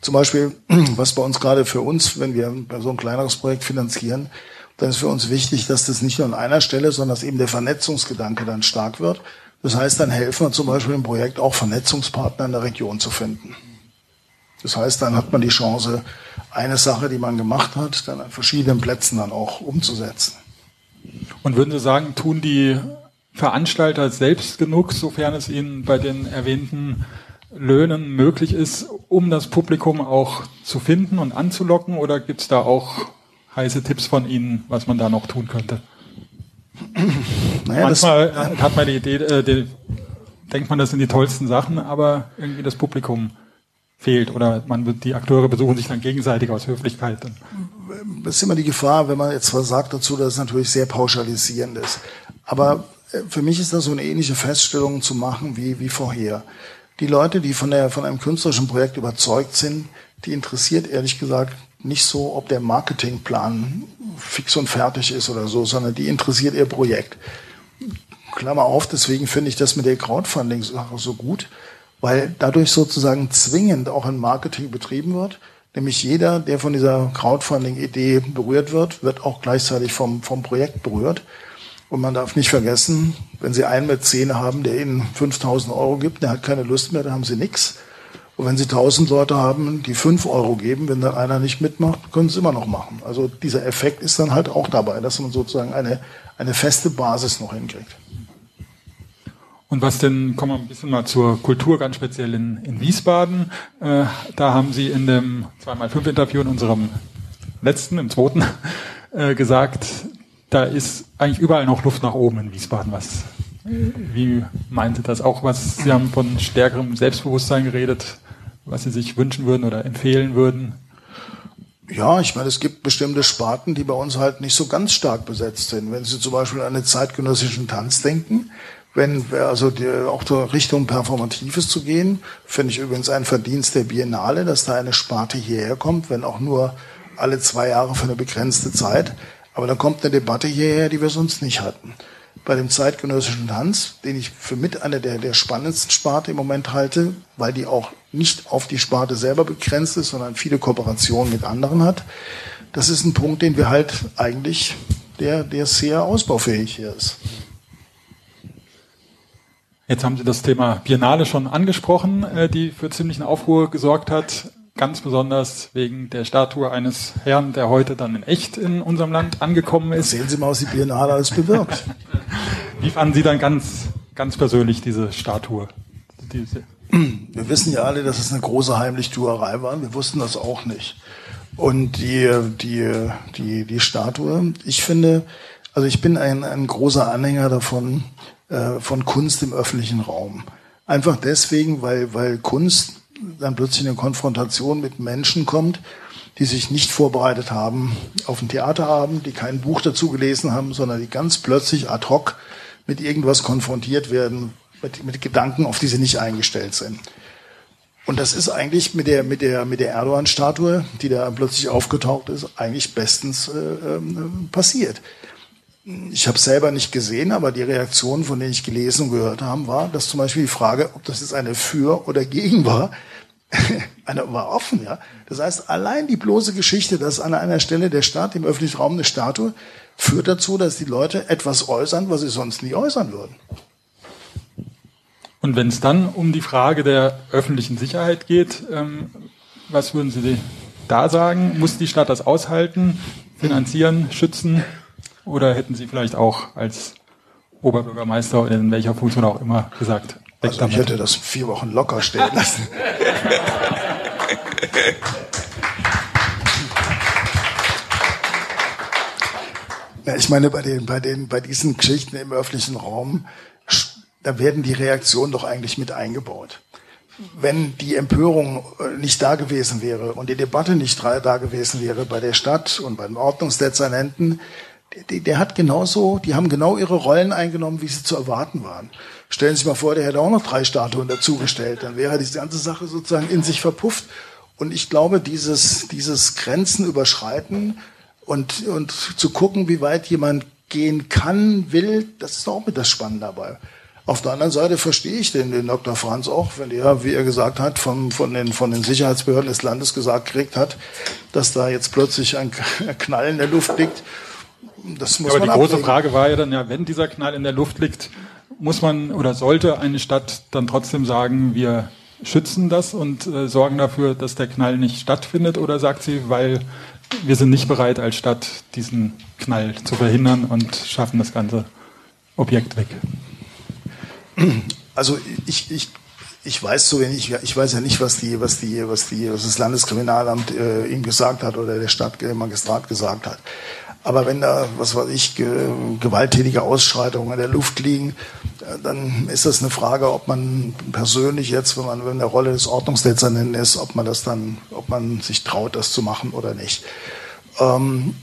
Zum Beispiel, was bei uns gerade für uns, wenn wir so ein kleineres Projekt finanzieren, dann ist für uns wichtig, dass das nicht nur an einer Stelle, sondern dass eben der Vernetzungsgedanke dann stark wird. Das heißt, dann helfen wir zum Beispiel im Projekt auch Vernetzungspartner in der Region zu finden. Das heißt, dann hat man die Chance, eine Sache, die man gemacht hat, dann an verschiedenen Plätzen dann auch umzusetzen. Und würden Sie sagen, tun die Veranstalter selbst genug, sofern es ihnen bei den erwähnten Löhnen möglich ist, um das Publikum auch zu finden und anzulocken? Oder gibt es da auch heiße Tipps von Ihnen, was man da noch tun könnte? Naja, Manchmal hat man die Idee, äh, die, denkt man, das sind die tollsten Sachen, aber irgendwie das Publikum fehlt oder man die Akteure besuchen sich dann gegenseitig aus Höflichkeit. Das ist immer die Gefahr, wenn man jetzt was sagt dazu, dass es natürlich sehr pauschalisierend ist. Aber äh, für mich ist das so eine ähnliche Feststellung zu machen wie, wie vorher. Die Leute, die von, der, von einem künstlerischen Projekt überzeugt sind, die interessiert ehrlich gesagt nicht so, ob der Marketingplan fix und fertig ist oder so, sondern die interessiert ihr Projekt. Klammer auf, deswegen finde ich das mit der Crowdfunding-Sache so gut, weil dadurch sozusagen zwingend auch ein Marketing betrieben wird. Nämlich jeder, der von dieser Crowdfunding-Idee berührt wird, wird auch gleichzeitig vom, vom Projekt berührt. Und man darf nicht vergessen, wenn Sie einen mit zehn haben, der Ihnen 5000 Euro gibt, der hat keine Lust mehr, dann haben Sie nichts. Und wenn Sie 1000 Leute haben, die 5 Euro geben, wenn dann einer nicht mitmacht, können Sie es immer noch machen. Also dieser Effekt ist dann halt auch dabei, dass man sozusagen eine, eine feste Basis noch hinkriegt. Und was denn, kommen wir ein bisschen mal zur Kultur, ganz speziell in, in Wiesbaden. Äh, da haben Sie in dem 2x5-Interview in unserem letzten, im zweiten, äh, gesagt, da ist eigentlich überall noch Luft nach oben in Wiesbaden. Was, wie meinte das auch? Was Sie haben von stärkerem Selbstbewusstsein geredet, was Sie sich wünschen würden oder empfehlen würden? Ja, ich meine, es gibt bestimmte Sparten, die bei uns halt nicht so ganz stark besetzt sind. Wenn Sie zum Beispiel an den zeitgenössischen Tanz denken, wenn also die, auch zur Richtung Performatives zu gehen, finde ich übrigens ein Verdienst der Biennale, dass da eine Sparte hierher kommt, wenn auch nur alle zwei Jahre für eine begrenzte Zeit. Aber da kommt eine Debatte hierher, die wir sonst nicht hatten. Bei dem zeitgenössischen Tanz, den ich für mit einer der, der spannendsten Sparte im Moment halte, weil die auch nicht auf die Sparte selber begrenzt ist, sondern viele Kooperationen mit anderen hat. Das ist ein Punkt, den wir halt eigentlich, der, der sehr ausbaufähig hier ist. Jetzt haben Sie das Thema Biennale schon angesprochen, äh, die für ziemlichen Aufruhr gesorgt hat. Ganz besonders wegen der Statue eines Herrn, der heute dann in echt in unserem Land angekommen ist. Sehen Sie mal, was die Biennale alles bewirkt. Wie fanden Sie dann ganz, ganz persönlich diese Statue? Diese wir wissen ja alle, dass es eine große Heimlichtuerei war. Wir wussten das auch nicht. Und die, die, die, die Statue, ich finde, also ich bin ein, ein großer Anhänger davon, äh, von Kunst im öffentlichen Raum. Einfach deswegen, weil, weil Kunst dann plötzlich in eine Konfrontation mit Menschen kommt, die sich nicht vorbereitet haben auf ein Theaterabend, die kein Buch dazu gelesen haben, sondern die ganz plötzlich ad hoc mit irgendwas konfrontiert werden, mit, mit Gedanken, auf die sie nicht eingestellt sind. Und das ist eigentlich mit der, mit der, mit der Erdogan-Statue, die da plötzlich aufgetaucht ist, eigentlich bestens äh, äh, passiert ich habe selber nicht gesehen, aber die Reaktionen, von denen ich gelesen und gehört habe, war, dass zum Beispiel die Frage, ob das jetzt eine für oder gegen war, eine war offen, ja. Das heißt, allein die bloße Geschichte, dass an einer Stelle der Staat im öffentlichen Raum eine Statue führt dazu, dass die Leute etwas äußern, was sie sonst nie äußern würden. Und wenn es dann um die Frage der öffentlichen Sicherheit geht, ähm, was würden Sie da sagen? Muss die Stadt das aushalten, finanzieren, schützen? Oder hätten Sie vielleicht auch als Oberbürgermeister oder in welcher Funktion auch immer gesagt? Also ich hätte das vier Wochen locker stehen lassen. ja, ich meine, bei den, bei den, bei diesen Geschichten im öffentlichen Raum, da werden die Reaktionen doch eigentlich mit eingebaut. Wenn die Empörung äh, nicht da gewesen wäre und die Debatte nicht da gewesen wäre bei der Stadt und beim Ordnungsdezernenten, der, der hat genauso, die haben genau ihre Rollen eingenommen, wie sie zu erwarten waren. Stellen Sie sich mal vor, der hätte auch noch drei Statuen dazugestellt, dann wäre diese ganze Sache sozusagen in sich verpufft. Und ich glaube, dieses, dieses Grenzen überschreiten und, und zu gucken, wie weit jemand gehen kann, will, das ist auch mit das Spannende dabei. Auf der anderen Seite verstehe ich den, den Dr. Franz auch, wenn er, wie er gesagt hat, von, von, den, von den Sicherheitsbehörden des Landes gesagt kriegt hat, dass da jetzt plötzlich ein Knall in der Luft liegt das muss Aber man die große Frage war ja dann ja, wenn dieser Knall in der Luft liegt, muss man oder sollte eine Stadt dann trotzdem sagen, wir schützen das und äh, sorgen dafür, dass der Knall nicht stattfindet? Oder sagt sie, weil wir sind nicht bereit als Stadt, diesen Knall zu verhindern und schaffen das ganze Objekt weg? Also ich, ich, ich weiß so wenig, ich weiß ja nicht, was die, was die, was die, was das Landeskriminalamt äh, ihm gesagt hat oder der Stadtmagistrat gesagt hat. Aber wenn da, was weiß ich, ge gewalttätige Ausschreitungen in der Luft liegen, äh, dann ist das eine Frage, ob man persönlich jetzt, wenn man in der Rolle des Ordnungsdezernenten ist, ob man das dann, ob man sich traut, das zu machen oder nicht. Ähm,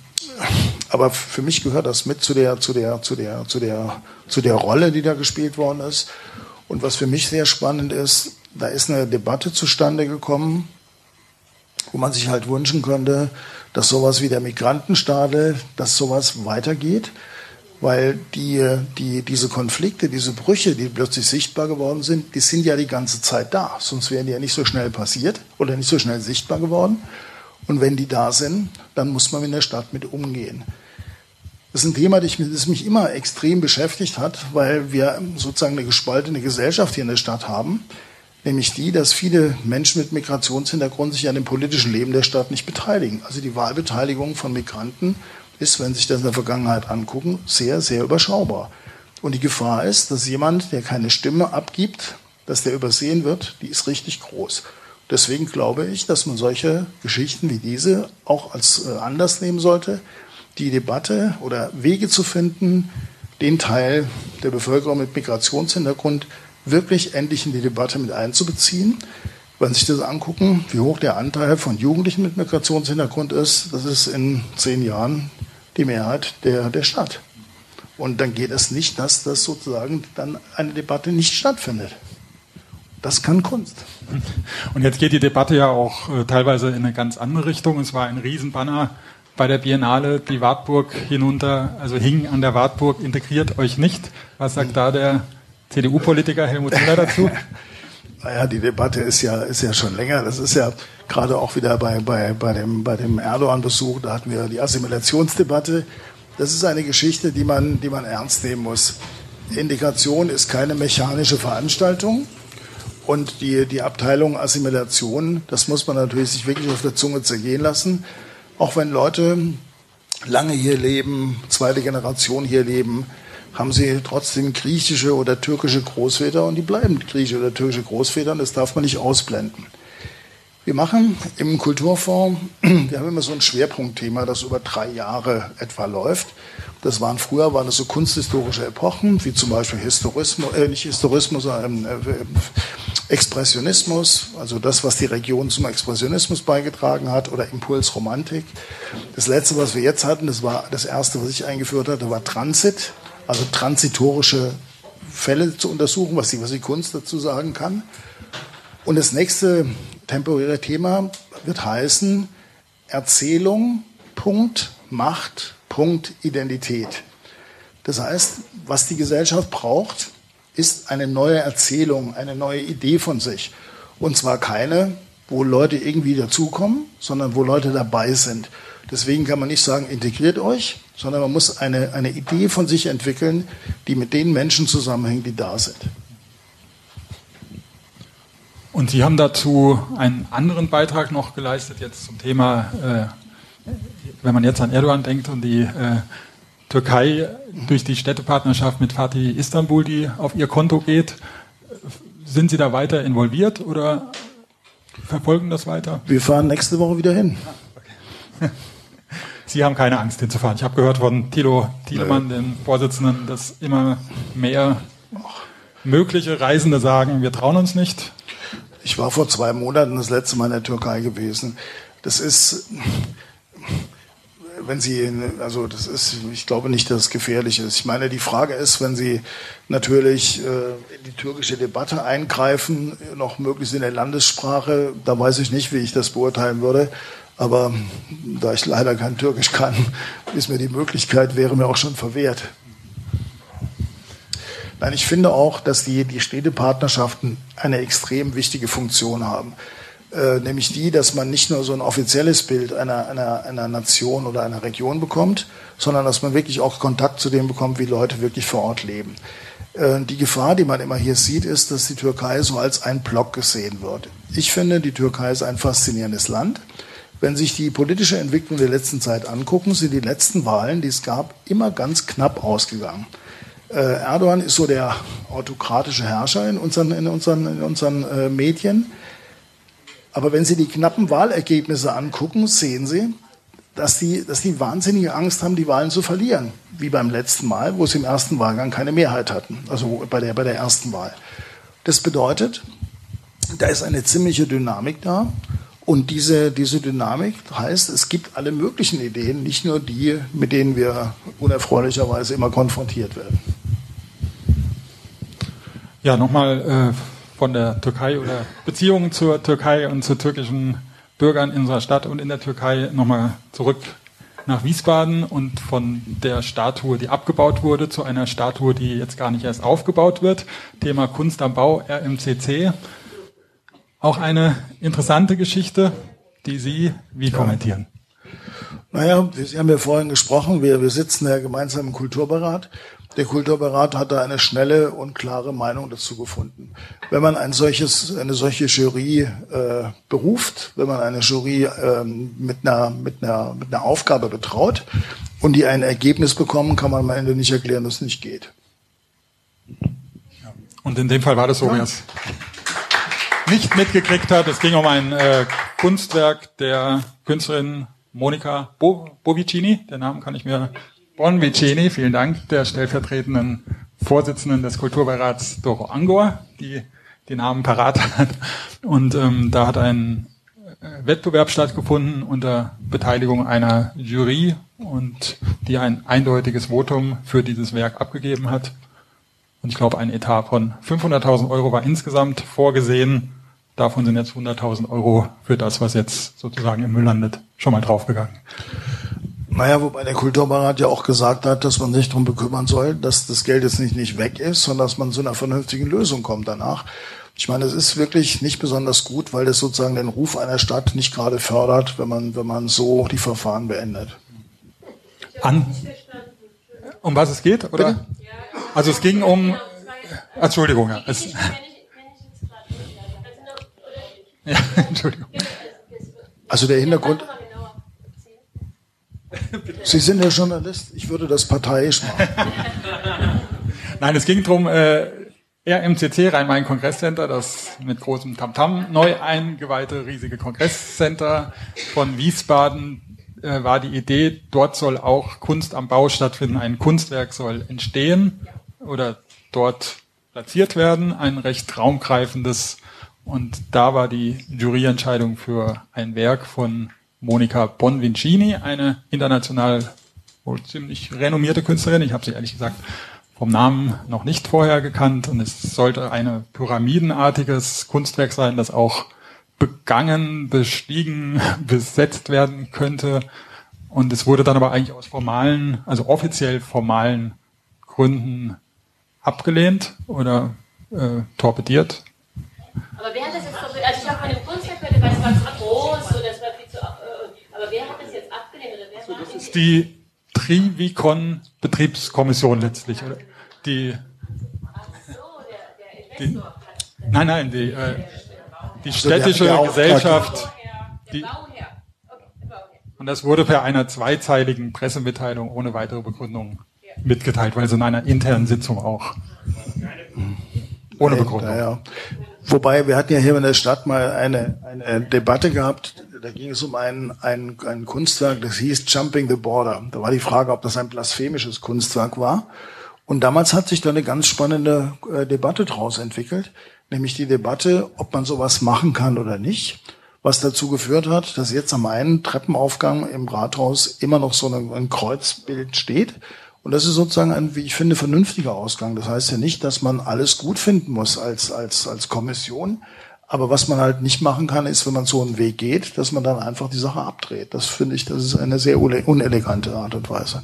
aber für mich gehört das mit zu der, zu der, zu der, zu der, zu der Rolle, die da gespielt worden ist. Und was für mich sehr spannend ist, da ist eine Debatte zustande gekommen, wo man sich halt wünschen könnte, dass sowas wie der Migrantenstadel, dass sowas weitergeht, weil die, die, diese Konflikte, diese Brüche, die plötzlich sichtbar geworden sind, die sind ja die ganze Zeit da, sonst wären die ja nicht so schnell passiert oder nicht so schnell sichtbar geworden. Und wenn die da sind, dann muss man in der Stadt mit umgehen. Das ist ein Thema, das mich immer extrem beschäftigt hat, weil wir sozusagen eine gespaltene Gesellschaft hier in der Stadt haben nämlich die, dass viele Menschen mit Migrationshintergrund sich an dem politischen Leben der Stadt nicht beteiligen. Also die Wahlbeteiligung von Migranten ist, wenn Sie sich das in der Vergangenheit angucken, sehr, sehr überschaubar. Und die Gefahr ist, dass jemand, der keine Stimme abgibt, dass der übersehen wird, die ist richtig groß. Deswegen glaube ich, dass man solche Geschichten wie diese auch als äh, Anlass nehmen sollte, die Debatte oder Wege zu finden, den Teil der Bevölkerung mit Migrationshintergrund wirklich endlich in die Debatte mit einzubeziehen. Wenn Sie sich das angucken, wie hoch der Anteil von Jugendlichen mit Migrationshintergrund ist, das ist in zehn Jahren die Mehrheit der, der Stadt. Und dann geht es nicht, dass das sozusagen dann eine Debatte nicht stattfindet. Das kann Kunst. Und jetzt geht die Debatte ja auch äh, teilweise in eine ganz andere Richtung. Es war ein Riesenbanner bei der Biennale, die Wartburg hinunter, also hing an der Wartburg, integriert euch nicht. Was sagt da der CDU-Politiker Helmut Müller dazu? Naja, die Debatte ist ja, ist ja schon länger. Das ist ja gerade auch wieder bei, bei, bei dem, bei dem Erdogan-Besuch, da hatten wir die Assimilationsdebatte. Das ist eine Geschichte, die man, die man ernst nehmen muss. Integration ist keine mechanische Veranstaltung. Und die, die Abteilung Assimilation, das muss man natürlich sich wirklich auf der Zunge zergehen lassen. Auch wenn Leute lange hier leben, zweite Generation hier leben, haben sie trotzdem griechische oder türkische Großväter und die bleiben griechische oder türkische Großväter und das darf man nicht ausblenden. Wir machen im Kulturfonds, wir haben immer so ein Schwerpunktthema, das über drei Jahre etwa läuft. Das waren früher waren das so kunsthistorische Epochen, wie zum Beispiel Historismus, äh, nicht Historismus, sondern äh, Expressionismus, also das, was die Region zum Expressionismus beigetragen hat, oder Impulsromantik. Das letzte, was wir jetzt hatten, das war das erste, was ich eingeführt hatte, war Transit also transitorische Fälle zu untersuchen, was die, was die Kunst dazu sagen kann. Und das nächste temporäre Thema wird heißen Erzählung, Punkt, Macht, Punkt, Identität. Das heißt, was die Gesellschaft braucht, ist eine neue Erzählung, eine neue Idee von sich. Und zwar keine, wo Leute irgendwie dazukommen, sondern wo Leute dabei sind. Deswegen kann man nicht sagen, integriert euch, sondern man muss eine, eine Idee von sich entwickeln, die mit den Menschen zusammenhängt, die da sind. Und Sie haben dazu einen anderen Beitrag noch geleistet, jetzt zum Thema, äh, wenn man jetzt an Erdogan denkt und die äh, Türkei durch die Städtepartnerschaft mit Fatih Istanbul, die auf ihr Konto geht. Sind Sie da weiter involviert oder verfolgen das weiter? Wir fahren nächste Woche wieder hin. Okay. Sie haben keine Angst hinzufahren. Ich habe gehört von Thilo Thielemann, dem Vorsitzenden, dass immer mehr mögliche Reisende sagen, wir trauen uns nicht. Ich war vor zwei Monaten das letzte Mal in der Türkei gewesen. Das ist, wenn Sie, also das ist, ich glaube nicht, dass es gefährlich ist. Ich meine, die Frage ist, wenn Sie natürlich äh, in die türkische Debatte eingreifen, noch möglichst in der Landessprache, da weiß ich nicht, wie ich das beurteilen würde. Aber da ich leider kein Türkisch kann, ist mir die Möglichkeit, wäre mir auch schon verwehrt. Nein, ich finde auch, dass die, die Städtepartnerschaften eine extrem wichtige Funktion haben. Äh, nämlich die, dass man nicht nur so ein offizielles Bild einer, einer, einer Nation oder einer Region bekommt, sondern dass man wirklich auch Kontakt zu dem bekommt, wie Leute wirklich vor Ort leben. Äh, die Gefahr, die man immer hier sieht, ist, dass die Türkei so als ein Block gesehen wird. Ich finde, die Türkei ist ein faszinierendes Land. Wenn sich die politische Entwicklung der letzten Zeit angucken, sind die letzten Wahlen, die es gab, immer ganz knapp ausgegangen. Äh, Erdogan ist so der autokratische Herrscher in unseren, in unseren, in unseren äh, Medien. Aber wenn Sie die knappen Wahlergebnisse angucken, sehen Sie, dass die, dass die wahnsinnige Angst haben, die Wahlen zu verlieren. Wie beim letzten Mal, wo sie im ersten Wahlgang keine Mehrheit hatten. Also bei der, bei der ersten Wahl. Das bedeutet, da ist eine ziemliche Dynamik da. Und diese, diese Dynamik heißt, es gibt alle möglichen Ideen, nicht nur die, mit denen wir unerfreulicherweise immer konfrontiert werden. Ja, nochmal äh, von der Türkei oder Beziehungen zur Türkei und zu türkischen Bürgern in unserer Stadt und in der Türkei nochmal zurück nach Wiesbaden und von der Statue, die abgebaut wurde, zu einer Statue, die jetzt gar nicht erst aufgebaut wird. Thema Kunst am Bau, RMCC. Auch eine interessante Geschichte, die Sie wie ja. kommentieren? Naja, Sie haben ja vorhin gesprochen, wir, wir sitzen ja gemeinsam im Kulturberat. Der Kulturberat hat da eine schnelle und klare Meinung dazu gefunden. Wenn man ein solches, eine solche Jury äh, beruft, wenn man eine Jury äh, mit, einer, mit, einer, mit einer Aufgabe betraut und die ein Ergebnis bekommen, kann man am Ende nicht erklären, dass es nicht geht. Und in dem Fall war das so, ja. es nicht mitgekriegt hat. Es ging um ein äh, Kunstwerk der Künstlerin Monika Bo Bovicini. Der Namen kann ich mir Bonvicini, vielen Dank, der stellvertretenden Vorsitzenden des Kulturbeirats Doro Angor, die den Namen parat hat. Und ähm, da hat ein äh, Wettbewerb stattgefunden unter Beteiligung einer Jury und die ein eindeutiges Votum für dieses Werk abgegeben hat. Und ich glaube, ein Etat von 500.000 Euro war insgesamt vorgesehen. Davon sind jetzt 100.000 Euro für das, was jetzt sozusagen im Müll landet, schon mal draufgegangen. Naja, wobei der Kulturberat ja auch gesagt hat, dass man sich darum bekümmern soll, dass das Geld jetzt nicht, nicht weg ist, sondern dass man zu einer vernünftigen Lösung kommt danach. Ich meine, es ist wirklich nicht besonders gut, weil das sozusagen den Ruf einer Stadt nicht gerade fördert, wenn man, wenn man so die Verfahren beendet. An, um was es geht, oder? Bitte? Also es ging um, Entschuldigung, ja. Es, ja, Entschuldigung. Also der Hintergrund, Sie sind ja Journalist, ich würde das parteiisch machen. Nein, es ging darum, äh, RMCC, Rhein-Main-Kongresscenter, das mit großem Tamtam -Tam neu eingeweihte riesige Kongresscenter von Wiesbaden, äh, war die Idee, dort soll auch Kunst am Bau stattfinden, ein Kunstwerk soll entstehen oder dort platziert werden, ein recht raumgreifendes. Und da war die Juryentscheidung für ein Werk von Monika Bonvincini, eine international wohl ziemlich renommierte Künstlerin. Ich habe sie ehrlich gesagt vom Namen noch nicht vorher gekannt und es sollte ein pyramidenartiges Kunstwerk sein, das auch begangen, bestiegen, besetzt werden könnte. Und es wurde dann aber eigentlich aus formalen, also offiziell formalen Gründen abgelehnt oder äh, torpediert. Aber wer hat das jetzt torpediert? Also ich habe dem Kunstwerk gehört, weil es war groß oder es war viel zu aber wer hat das jetzt abgelehnt? Oder wer also das ist die Trivicon Betriebskommission letztlich. Oder? Die, Ach so, der, der Investor die, Nein, nein, die, äh, die städtische also Gesellschaft. Die, und das wurde per einer zweizeiligen Pressemitteilung ohne weitere Begründung mitgeteilt, weil es in einer internen Sitzung auch ohne Begründung. Ja, ja. Wobei, wir hatten ja hier in der Stadt mal eine, eine Debatte gehabt, da ging es um ein, ein, ein Kunstwerk, das hieß Jumping the Border. Da war die Frage, ob das ein blasphemisches Kunstwerk war. Und damals hat sich da eine ganz spannende äh, Debatte draus entwickelt, nämlich die Debatte, ob man sowas machen kann oder nicht, was dazu geführt hat, dass jetzt am einen Treppenaufgang im Rathaus immer noch so ein, Kreuzbild steht. Und das ist sozusagen ein, wie ich finde, vernünftiger Ausgang. Das heißt ja nicht, dass man alles gut finden muss als, als, als Kommission, aber was man halt nicht machen kann, ist, wenn man so einen Weg geht, dass man dann einfach die Sache abdreht. Das finde ich, das ist eine sehr unelegante Art und Weise.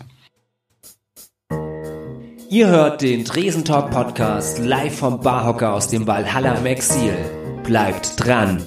Ihr hört den Tresentalk Podcast live vom Barhocker aus dem Valhalla im Exil. Bleibt dran!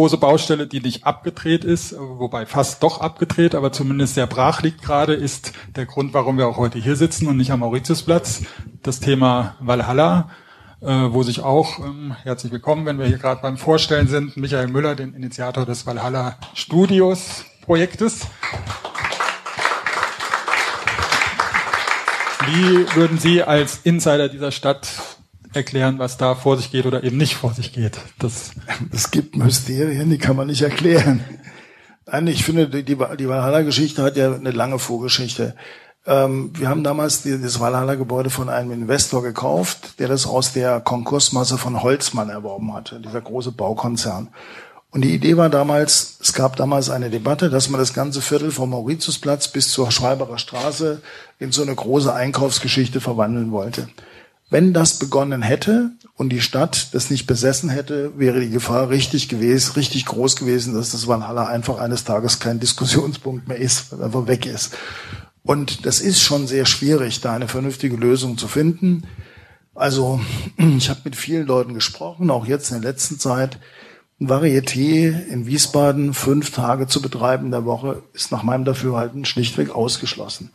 Große Baustelle, die nicht abgedreht ist, wobei fast doch abgedreht, aber zumindest sehr brach liegt gerade, ist der Grund, warum wir auch heute hier sitzen und nicht am Mauritiusplatz. Das Thema Valhalla, äh, wo sich auch, ähm, herzlich willkommen, wenn wir hier gerade beim Vorstellen sind, Michael Müller, den Initiator des Valhalla Studios Projektes. Wie würden Sie als Insider dieser Stadt erklären, was da vor sich geht oder eben nicht vor sich geht. Das es gibt Mysterien, die kann man nicht erklären. Nein, ich finde, die, die Valhalla-Geschichte hat ja eine lange Vorgeschichte. Ähm, wir haben damals die, das Valhalla-Gebäude von einem Investor gekauft, der das aus der Konkursmasse von Holzmann erworben hatte, dieser große Baukonzern. Und die Idee war damals, es gab damals eine Debatte, dass man das ganze Viertel vom Mauritiusplatz bis zur Schwalberer Straße in so eine große Einkaufsgeschichte verwandeln wollte. Wenn das begonnen hätte und die Stadt das nicht besessen hätte, wäre die Gefahr richtig gewesen, richtig groß gewesen, dass das Valhalla einfach eines Tages kein Diskussionspunkt mehr ist, weil einfach weg ist. Und das ist schon sehr schwierig, da eine vernünftige Lösung zu finden. Also ich habe mit vielen Leuten gesprochen, auch jetzt in der letzten Zeit. Ein Varieté in Wiesbaden fünf Tage zu betreiben in der Woche ist nach meinem Dafürhalten schlichtweg ausgeschlossen.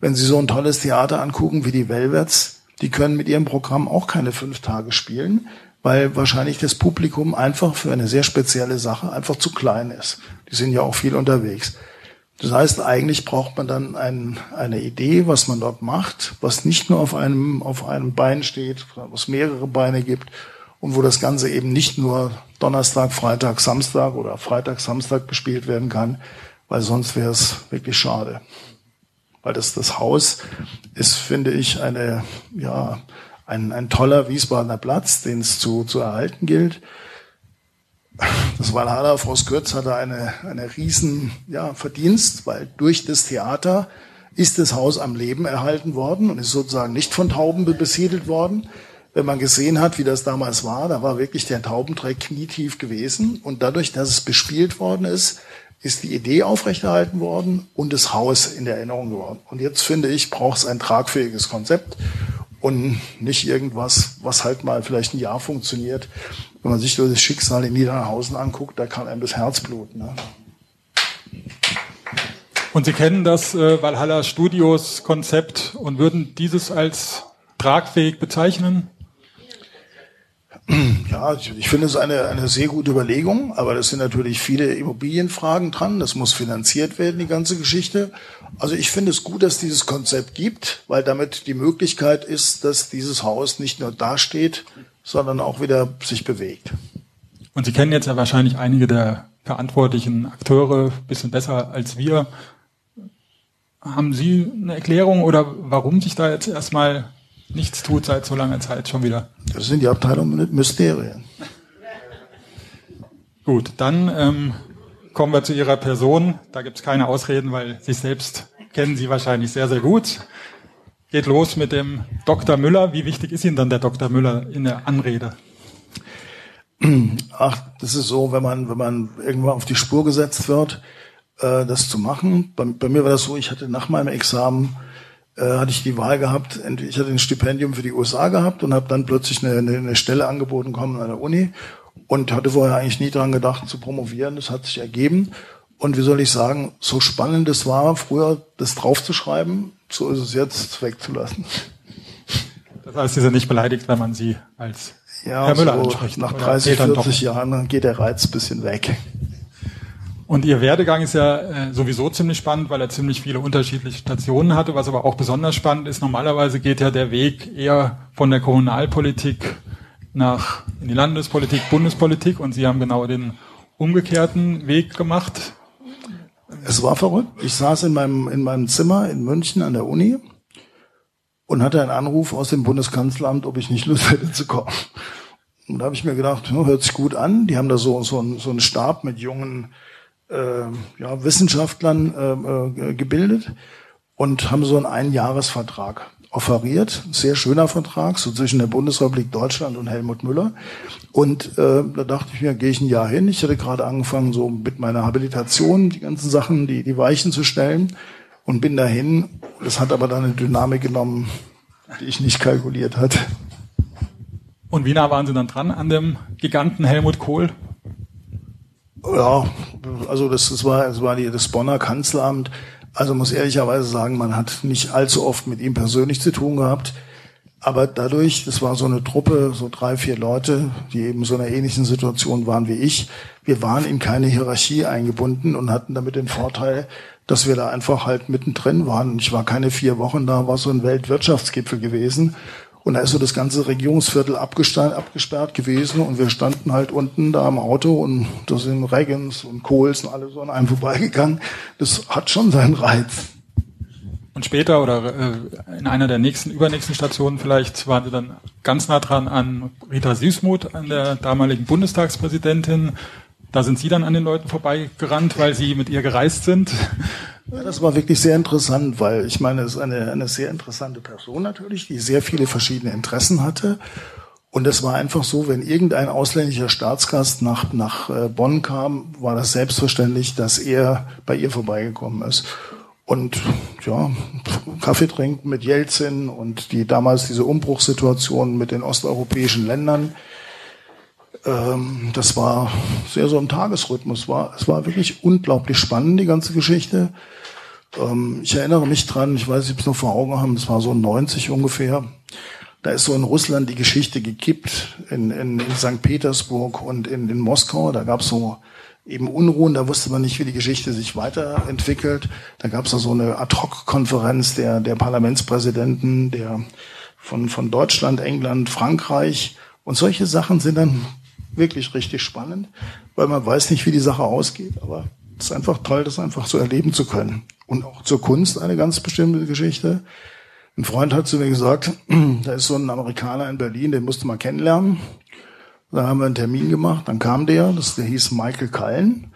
Wenn Sie so ein tolles Theater angucken wie die Velvets, die können mit ihrem Programm auch keine fünf Tage spielen, weil wahrscheinlich das Publikum einfach für eine sehr spezielle Sache einfach zu klein ist. Die sind ja auch viel unterwegs. Das heißt, eigentlich braucht man dann ein, eine Idee, was man dort macht, was nicht nur auf einem, auf einem Bein steht, wo es mehrere Beine gibt und wo das Ganze eben nicht nur Donnerstag, Freitag, Samstag oder Freitag, Samstag bespielt werden kann, weil sonst wäre es wirklich schade weil das, das Haus ist, finde ich, eine, ja, ein, ein toller Wiesbadener Platz, den es zu, zu erhalten gilt. Das Valhalla Frost Kürz hatte eine, eine riesen ja, Verdienst, weil durch das Theater ist das Haus am Leben erhalten worden und ist sozusagen nicht von Tauben besiedelt worden. Wenn man gesehen hat, wie das damals war, da war wirklich der Taubentreck knietief gewesen. Und dadurch, dass es bespielt worden ist, ist die Idee aufrechterhalten worden und das Haus in der Erinnerung geworden. Und jetzt finde ich, braucht es ein tragfähiges Konzept und nicht irgendwas, was halt mal vielleicht ein Jahr funktioniert. Wenn man sich so das Schicksal in Niederhausen anguckt, da kann einem das Herz bluten. Ne? Und Sie kennen das äh, Valhalla Studios Konzept und würden dieses als tragfähig bezeichnen? Ja, ich finde es eine, eine sehr gute Überlegung, aber das sind natürlich viele Immobilienfragen dran. Das muss finanziert werden, die ganze Geschichte. Also ich finde es gut, dass dieses Konzept gibt, weil damit die Möglichkeit ist, dass dieses Haus nicht nur dasteht, sondern auch wieder sich bewegt. Und Sie kennen jetzt ja wahrscheinlich einige der verantwortlichen Akteure ein bisschen besser als wir. Haben Sie eine Erklärung oder warum sich da jetzt erstmal nichts tut seit so langer Zeit schon wieder. Das sind die Abteilungen mit Mysterien. Gut, dann ähm, kommen wir zu Ihrer Person. Da gibt es keine Ausreden, weil Sie selbst kennen Sie wahrscheinlich sehr, sehr gut. Geht los mit dem Dr. Müller. Wie wichtig ist Ihnen dann der Dr. Müller in der Anrede? Ach, das ist so, wenn man, wenn man irgendwann auf die Spur gesetzt wird, äh, das zu machen. Bei, bei mir war das so, ich hatte nach meinem Examen äh, hatte ich die Wahl gehabt, ich hatte ein Stipendium für die USA gehabt und habe dann plötzlich eine, eine, eine Stelle angeboten bekommen an der Uni und hatte vorher eigentlich nie dran gedacht zu promovieren. Das hat sich ergeben. Und wie soll ich sagen, so spannend es war, früher das draufzuschreiben, so ist es jetzt wegzulassen. Das heißt, Sie sind nicht beleidigt, wenn man Sie als ja, Herr Müller so anspricht. Nach 30, 40 Jahren geht der Reiz ein bisschen weg. Und Ihr Werdegang ist ja äh, sowieso ziemlich spannend, weil er ziemlich viele unterschiedliche Stationen hatte. Was aber auch besonders spannend ist, normalerweise geht ja der Weg eher von der Kommunalpolitik nach in die Landespolitik, Bundespolitik und Sie haben genau den umgekehrten Weg gemacht. Es war verrückt. Ich saß in meinem, in meinem Zimmer in München an der Uni und hatte einen Anruf aus dem Bundeskanzleramt, ob ich nicht Lust hätte zu kommen. Und da habe ich mir gedacht, hört sich gut an. Die haben da so, so, einen, so einen Stab mit jungen ja, Wissenschaftlern äh, äh, gebildet und haben so einen Einjahresvertrag offeriert. Sehr schöner Vertrag, so zwischen der Bundesrepublik Deutschland und Helmut Müller. Und äh, da dachte ich mir, gehe ich ein Jahr hin. Ich hatte gerade angefangen, so mit meiner Habilitation die ganzen Sachen, die, die Weichen zu stellen und bin dahin. Das hat aber dann eine Dynamik genommen, die ich nicht kalkuliert hatte. Und wie nah waren Sie dann dran an dem Giganten Helmut Kohl? Ja, also das, das war, das war die, das Bonner Kanzleramt. Also muss ehrlicherweise sagen, man hat nicht allzu oft mit ihm persönlich zu tun gehabt. Aber dadurch, das war so eine Truppe, so drei, vier Leute, die eben so in einer ähnlichen Situation waren wie ich. Wir waren in keine Hierarchie eingebunden und hatten damit den Vorteil, dass wir da einfach halt mittendrin waren. Ich war keine vier Wochen da, war so ein Weltwirtschaftsgipfel gewesen. Und da ist so das ganze Regierungsviertel abgesperrt gewesen und wir standen halt unten da am Auto und da sind Reagans und Kohls und alle so an einem vorbeigegangen. Das hat schon seinen Reiz. Und später oder äh, in einer der nächsten, übernächsten Stationen vielleicht waren sie dann ganz nah dran an Rita Süßmuth, an der damaligen Bundestagspräsidentin. Da sind Sie dann an den Leuten vorbeigerannt, weil Sie mit ihr gereist sind. Ja, das war wirklich sehr interessant, weil ich meine, es ist eine, eine sehr interessante Person natürlich, die sehr viele verschiedene Interessen hatte. Und es war einfach so, wenn irgendein ausländischer Staatsgast nach, nach äh, Bonn kam, war das selbstverständlich, dass er bei ihr vorbeigekommen ist. Und ja, Kaffee trinken mit Jelzin und die damals diese Umbruchssituation mit den osteuropäischen Ländern ähm, das war sehr so ein Tagesrhythmus. War, es war wirklich unglaublich spannend, die ganze Geschichte. Ähm, ich erinnere mich dran, ich weiß nicht, ob es noch vor Augen haben, es war so 90 ungefähr. Da ist so in Russland die Geschichte gekippt, in, in, in St. Petersburg und in, in Moskau. Da gab es so eben Unruhen, da wusste man nicht, wie die Geschichte sich weiterentwickelt. Da gab es so eine Ad-Hoc-Konferenz der, der Parlamentspräsidenten der, von, von Deutschland, England, Frankreich. Und solche Sachen sind dann wirklich richtig spannend, weil man weiß nicht, wie die Sache ausgeht, aber es ist einfach toll, das einfach so erleben zu können. Und auch zur Kunst eine ganz bestimmte Geschichte. Ein Freund hat zu mir gesagt, da ist so ein Amerikaner in Berlin, den musste man kennenlernen. Da haben wir einen Termin gemacht, dann kam der, das, der hieß Michael Cullen.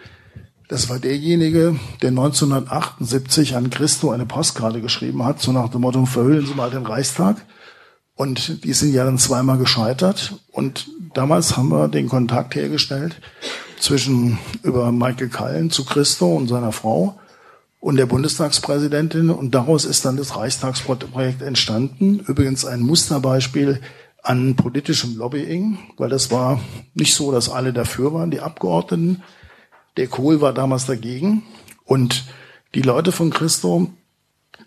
Das war derjenige, der 1978 an Christo eine Postkarte geschrieben hat, so nach dem Motto, verhüllen Sie mal den Reichstag. Und die sind ja dann zweimal gescheitert. Und damals haben wir den Kontakt hergestellt zwischen über Michael Kallen zu Christo und seiner Frau und der Bundestagspräsidentin. Und daraus ist dann das Reichstagsprojekt entstanden. Übrigens ein Musterbeispiel an politischem Lobbying, weil das war nicht so, dass alle dafür waren, die Abgeordneten. Der Kohl war damals dagegen. Und die Leute von Christo,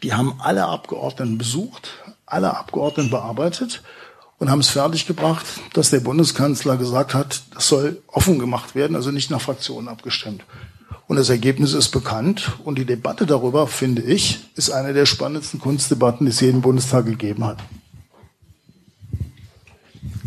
die haben alle Abgeordneten besucht, alle Abgeordneten bearbeitet und haben es fertiggebracht, dass der Bundeskanzler gesagt hat, das soll offen gemacht werden, also nicht nach Fraktionen abgestimmt. Und das Ergebnis ist bekannt und die Debatte darüber, finde ich, ist eine der spannendsten Kunstdebatten, die es jeden Bundestag gegeben hat.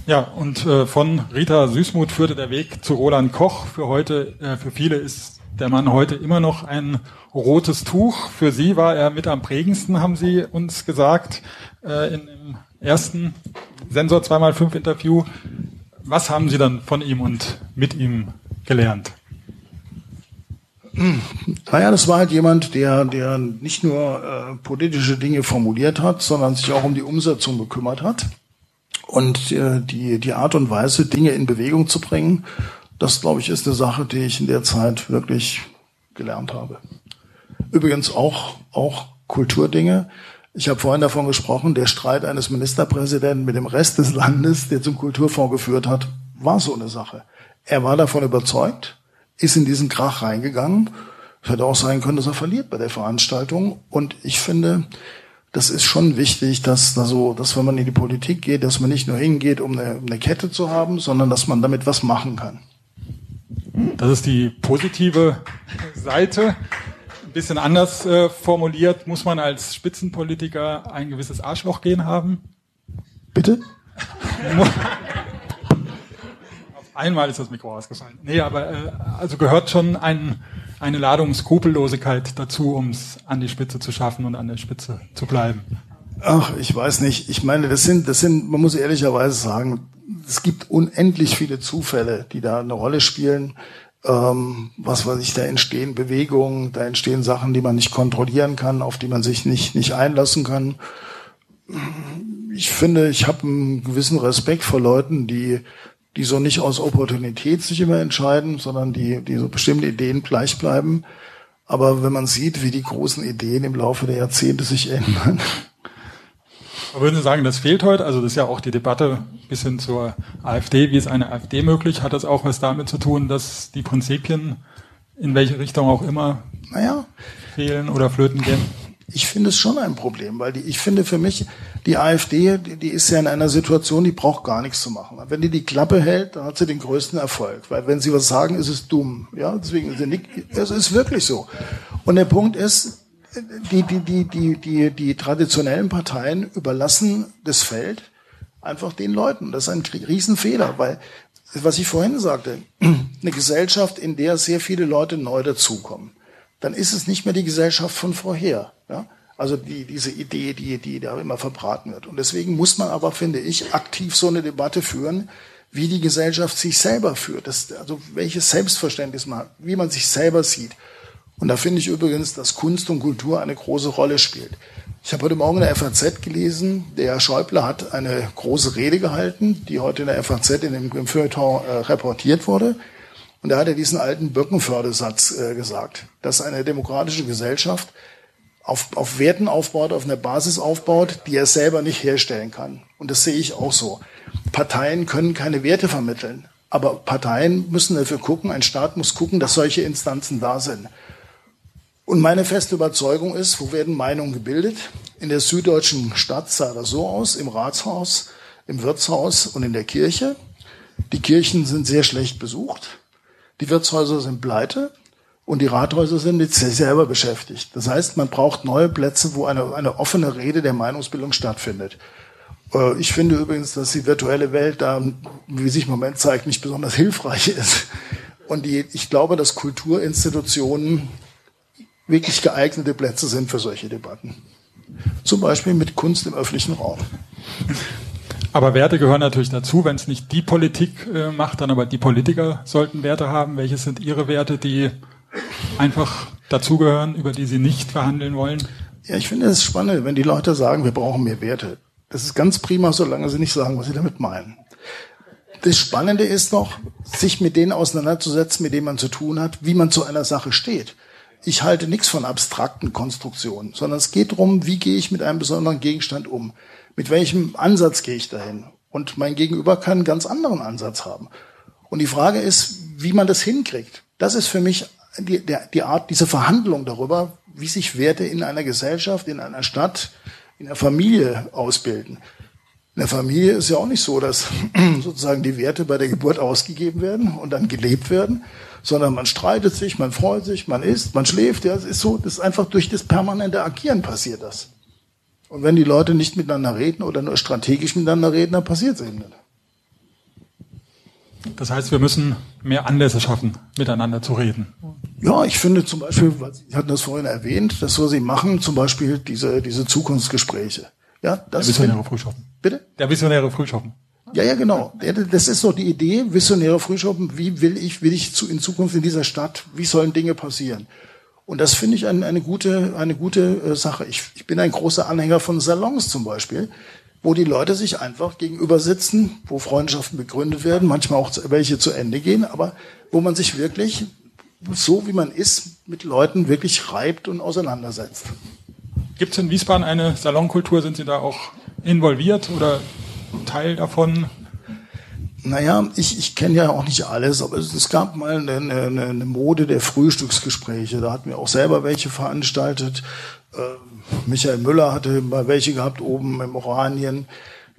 Ja, und äh, von Rita Süßmuth führte der Weg zu Roland Koch. Für heute, äh, für viele ist der Mann heute immer noch ein rotes Tuch. Für Sie war er mit am prägendsten, haben Sie uns gesagt, äh, in, im ersten Sensor 2x5 Interview. Was haben Sie dann von ihm und mit ihm gelernt? Naja, das war halt jemand, der, der nicht nur äh, politische Dinge formuliert hat, sondern sich auch um die Umsetzung bekümmert hat. Und äh, die, die Art und Weise, Dinge in Bewegung zu bringen, das, glaube ich, ist eine Sache, die ich in der Zeit wirklich gelernt habe. Übrigens auch, auch Kulturdinge. Ich habe vorhin davon gesprochen, der Streit eines Ministerpräsidenten mit dem Rest des Landes, der zum Kulturfonds geführt hat, war so eine Sache. Er war davon überzeugt, ist in diesen Krach reingegangen. Es hätte auch sein können, dass er verliert bei der Veranstaltung. Und ich finde, das ist schon wichtig, dass, also, dass wenn man in die Politik geht, dass man nicht nur hingeht, um eine, eine Kette zu haben, sondern dass man damit was machen kann. Das ist die positive Seite bisschen anders äh, formuliert, muss man als Spitzenpolitiker ein gewisses Arschloch gehen haben? Bitte? Einmal ist das Mikro ausgefallen. Nee, aber äh, also gehört schon ein, eine Ladung Skrupellosigkeit dazu, um es an die Spitze zu schaffen und an der Spitze zu bleiben. Ach, ich weiß nicht. Ich meine, das sind, das sind, man muss ehrlicherweise sagen, es gibt unendlich viele Zufälle, die da eine Rolle spielen ähm, was weiß ich, da entstehen Bewegungen, da entstehen Sachen, die man nicht kontrollieren kann, auf die man sich nicht, nicht einlassen kann. Ich finde, ich habe einen gewissen Respekt vor Leuten, die, die so nicht aus Opportunität sich immer entscheiden, sondern die, die so bestimmte Ideen gleich bleiben. Aber wenn man sieht, wie die großen Ideen im Laufe der Jahrzehnte sich ändern. würden Sie sagen, das fehlt heute? Also das ist ja auch die Debatte bis hin zur AfD. Wie ist eine AfD möglich? Hat das auch was damit zu tun, dass die Prinzipien in welche Richtung auch immer naja, fehlen oder flöten gehen? Ich finde es schon ein Problem, weil die, ich finde für mich, die AfD, die, die ist ja in einer Situation, die braucht gar nichts zu machen. Wenn die die Klappe hält, dann hat sie den größten Erfolg. Weil wenn sie was sagen, ist es dumm. Ja, deswegen ist sie nicht, es ist wirklich so. Und der Punkt ist, die, die, die, die, die, die traditionellen Parteien überlassen das Feld einfach den Leuten. Das ist ein Riesenfehler, weil, was ich vorhin sagte, eine Gesellschaft, in der sehr viele Leute neu dazukommen, dann ist es nicht mehr die Gesellschaft von vorher. Ja? Also die, diese Idee, die, die da immer verbraten wird. Und deswegen muss man aber, finde ich, aktiv so eine Debatte führen, wie die Gesellschaft sich selber führt. Das, also welches Selbstverständnis man hat, wie man sich selber sieht. Und da finde ich übrigens, dass Kunst und Kultur eine große Rolle spielt. Ich habe heute Morgen in der FAZ gelesen, der Herr Schäuble hat eine große Rede gehalten, die heute in der FAZ in dem, im Feuilleton äh, reportiert wurde. Und da hat er diesen alten Böckenfördersatz äh, gesagt, dass eine demokratische Gesellschaft auf, auf Werten aufbaut, auf einer Basis aufbaut, die er selber nicht herstellen kann. Und das sehe ich auch so. Parteien können keine Werte vermitteln, aber Parteien müssen dafür gucken, ein Staat muss gucken, dass solche Instanzen da sind. Und meine feste Überzeugung ist, wo werden Meinungen gebildet? In der süddeutschen Stadt sah das so aus, im Ratshaus, im Wirtshaus und in der Kirche. Die Kirchen sind sehr schlecht besucht. Die Wirtshäuser sind pleite und die Rathäuser sind jetzt selber beschäftigt. Das heißt, man braucht neue Plätze, wo eine, eine offene Rede der Meinungsbildung stattfindet. Äh, ich finde übrigens, dass die virtuelle Welt da, wie sich im Moment zeigt, nicht besonders hilfreich ist. Und die, ich glaube, dass Kulturinstitutionen wirklich geeignete Plätze sind für solche Debatten. Zum Beispiel mit Kunst im öffentlichen Raum. Aber Werte gehören natürlich dazu. Wenn es nicht die Politik äh, macht, dann aber die Politiker sollten Werte haben. Welche sind Ihre Werte, die einfach dazugehören, über die Sie nicht verhandeln wollen? Ja, ich finde es spannend, wenn die Leute sagen, wir brauchen mehr Werte. Das ist ganz prima, solange sie nicht sagen, was sie damit meinen. Das Spannende ist noch, sich mit denen auseinanderzusetzen, mit denen man zu tun hat, wie man zu einer Sache steht ich halte nichts von abstrakten Konstruktionen, sondern es geht darum, wie gehe ich mit einem besonderen Gegenstand um? Mit welchem Ansatz gehe ich dahin? Und mein Gegenüber kann einen ganz anderen Ansatz haben. Und die Frage ist, wie man das hinkriegt. Das ist für mich die, der, die Art, diese Verhandlung darüber, wie sich Werte in einer Gesellschaft, in einer Stadt, in einer Familie ausbilden. In der Familie ist ja auch nicht so, dass sozusagen die Werte bei der Geburt ausgegeben werden und dann gelebt werden, sondern man streitet sich, man freut sich, man isst, man schläft. Ja, es ist so, das ist einfach durch das permanente Agieren passiert das. Und wenn die Leute nicht miteinander reden oder nur strategisch miteinander reden, dann passiert es eben nicht. Das heißt, wir müssen mehr Anlässe schaffen, miteinander zu reden. Ja, ich finde zum Beispiel, Sie hatten das vorhin erwähnt, das, was Sie machen, zum Beispiel diese, diese Zukunftsgespräche. Ja, das Der visionäre Frühschoppen. Bitte? Der visionäre Frühschoppen. Ja, ja, genau. Das ist so die Idee, visionäre Frühschoppen. Wie will ich, will ich zu, in Zukunft in dieser Stadt, wie sollen Dinge passieren? Und das finde ich eine, eine gute, eine gute äh, Sache. Ich, ich bin ein großer Anhänger von Salons zum Beispiel, wo die Leute sich einfach gegenüber sitzen, wo Freundschaften begründet werden, manchmal auch welche zu Ende gehen, aber wo man sich wirklich so wie man ist, mit Leuten wirklich reibt und auseinandersetzt. Gibt es in Wiesbaden eine Salonkultur? Sind Sie da auch involviert oder Teil davon? Naja, ich, ich kenne ja auch nicht alles, aber es, es gab mal eine, eine, eine, Mode der Frühstücksgespräche. Da hatten wir auch selber welche veranstaltet. Äh, Michael Müller hatte mal welche gehabt oben im Oranien.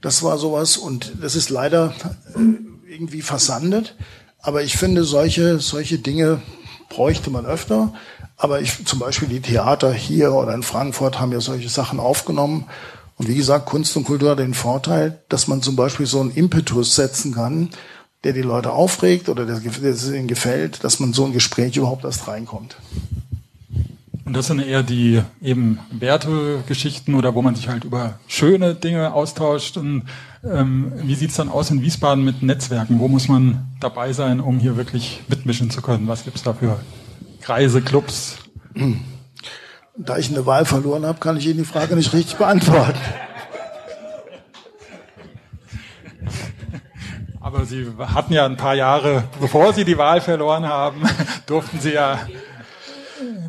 Das war sowas und das ist leider äh, irgendwie versandet. Aber ich finde, solche, solche Dinge bräuchte man öfter. Aber ich, zum Beispiel die Theater hier oder in Frankfurt haben ja solche Sachen aufgenommen. Und wie gesagt, Kunst und Kultur hat den Vorteil, dass man zum Beispiel so einen Impetus setzen kann, der die Leute aufregt oder der, der ihnen gefällt, dass man so ein Gespräch überhaupt erst reinkommt. Und das sind eher die eben Wertegeschichten oder wo man sich halt über schöne Dinge austauscht. Und ähm, wie sieht's dann aus in Wiesbaden mit Netzwerken? Wo muss man dabei sein, um hier wirklich mitmischen zu können? Was gibt's da für Kreise, Clubs? Da ich eine Wahl verloren habe, kann ich Ihnen die Frage nicht richtig beantworten. Aber Sie hatten ja ein paar Jahre, bevor Sie die Wahl verloren haben, durften Sie ja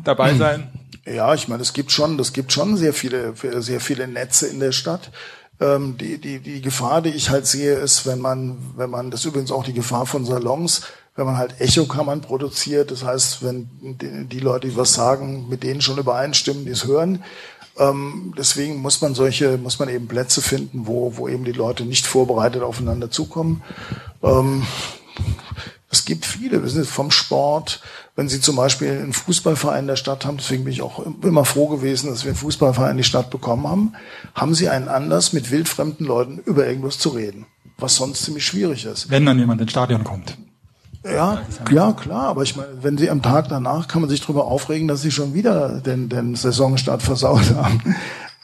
dabei sein. Ja, ich meine, es gibt schon, es gibt schon sehr viele, sehr viele Netze in der Stadt. Ähm, die, die, die Gefahr, die ich halt sehe, ist, wenn man, wenn man, das ist übrigens auch die Gefahr von Salons, wenn man halt Echokammern produziert, das heißt, wenn die, die Leute, die was sagen, mit denen schon übereinstimmen, die es hören. Ähm, deswegen muss man solche, muss man eben Plätze finden, wo, wo eben die Leute nicht vorbereitet aufeinander zukommen. Ähm, es gibt viele, wir sind vom Sport, wenn Sie zum Beispiel einen Fußballverein der Stadt haben, deswegen bin ich auch immer froh gewesen, dass wir einen Fußballverein in die Stadt bekommen haben, haben Sie einen Anlass, mit wildfremden Leuten über irgendwas zu reden, was sonst ziemlich schwierig ist. Wenn dann jemand ins Stadion kommt. Ja, ja, klar, aber ich meine, wenn Sie am Tag danach, kann man sich darüber aufregen, dass Sie schon wieder den, den Saisonstart versaut haben.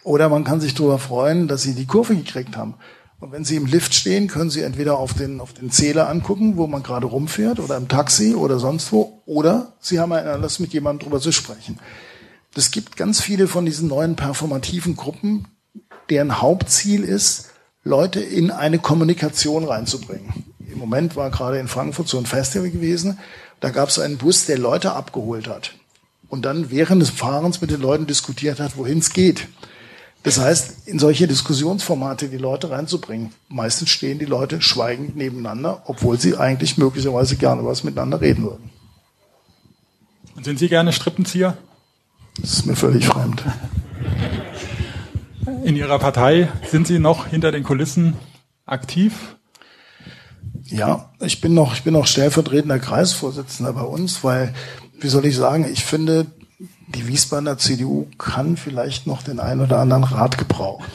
Oder man kann sich darüber freuen, dass Sie die Kurve gekriegt haben. Und wenn Sie im Lift stehen, können Sie entweder auf den, auf den Zähler angucken, wo man gerade rumfährt, oder im Taxi oder sonst wo, oder Sie haben einen Anlass, mit jemandem drüber zu sprechen. Es gibt ganz viele von diesen neuen performativen Gruppen, deren Hauptziel ist, Leute in eine Kommunikation reinzubringen. Im Moment war gerade in Frankfurt so ein Festival gewesen, da gab es einen Bus, der Leute abgeholt hat und dann während des Fahrens mit den Leuten diskutiert hat, wohin es geht. Das heißt, in solche Diskussionsformate die Leute reinzubringen. Meistens stehen die Leute schweigend nebeneinander, obwohl sie eigentlich möglicherweise gerne was miteinander reden würden. Und sind Sie gerne Strippenzieher? Das ist mir völlig fremd. In Ihrer Partei sind Sie noch hinter den Kulissen aktiv? Ja, ich bin noch, ich bin noch stellvertretender Kreisvorsitzender bei uns, weil, wie soll ich sagen, ich finde, die Wiesbadener CDU kann vielleicht noch den einen oder anderen Rat gebrauchen.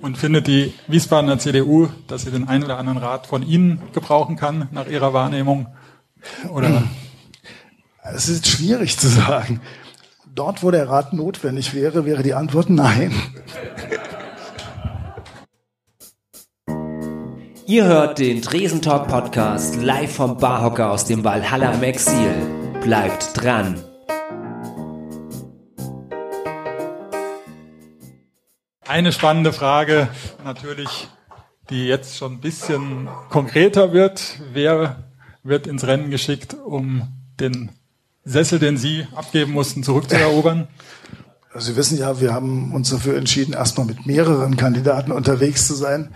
Und findet die Wiesbadener CDU, dass sie den einen oder anderen Rat von Ihnen gebrauchen kann, nach Ihrer Wahrnehmung? Oder? Es ist schwierig zu sagen. Dort, wo der Rat notwendig wäre, wäre die Antwort nein. Ihr hört den Dresentalk Podcast live vom Barhocker aus dem Valhalla im Exil. Bleibt dran. Eine spannende Frage natürlich, die jetzt schon ein bisschen konkreter wird. Wer wird ins Rennen geschickt, um den Sessel, den Sie abgeben mussten, zurückzuerobern? Also Sie wissen ja, wir haben uns dafür entschieden, erstmal mit mehreren Kandidaten unterwegs zu sein.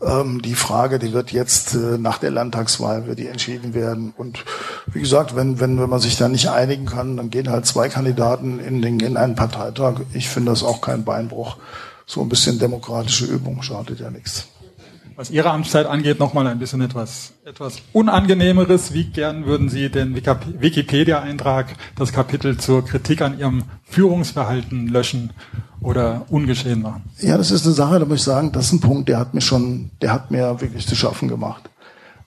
Ähm, die Frage, die wird jetzt äh, nach der Landtagswahl wird die entschieden werden. Und wie gesagt, wenn, wenn, wenn man sich da nicht einigen kann, dann gehen halt zwei Kandidaten in, den, in einen Parteitag. Ich finde das auch kein Beinbruch. So ein bisschen demokratische Übung schadet ja nichts. Was Ihre Amtszeit angeht, nochmal ein bisschen etwas, etwas Unangenehmeres. Wie gern würden Sie den Wikipedia-Eintrag, das Kapitel zur Kritik an Ihrem Führungsverhalten löschen oder ungeschehen machen? Ja, das ist eine Sache, da muss ich sagen, das ist ein Punkt, der hat mir schon, der hat mir wirklich zu schaffen gemacht.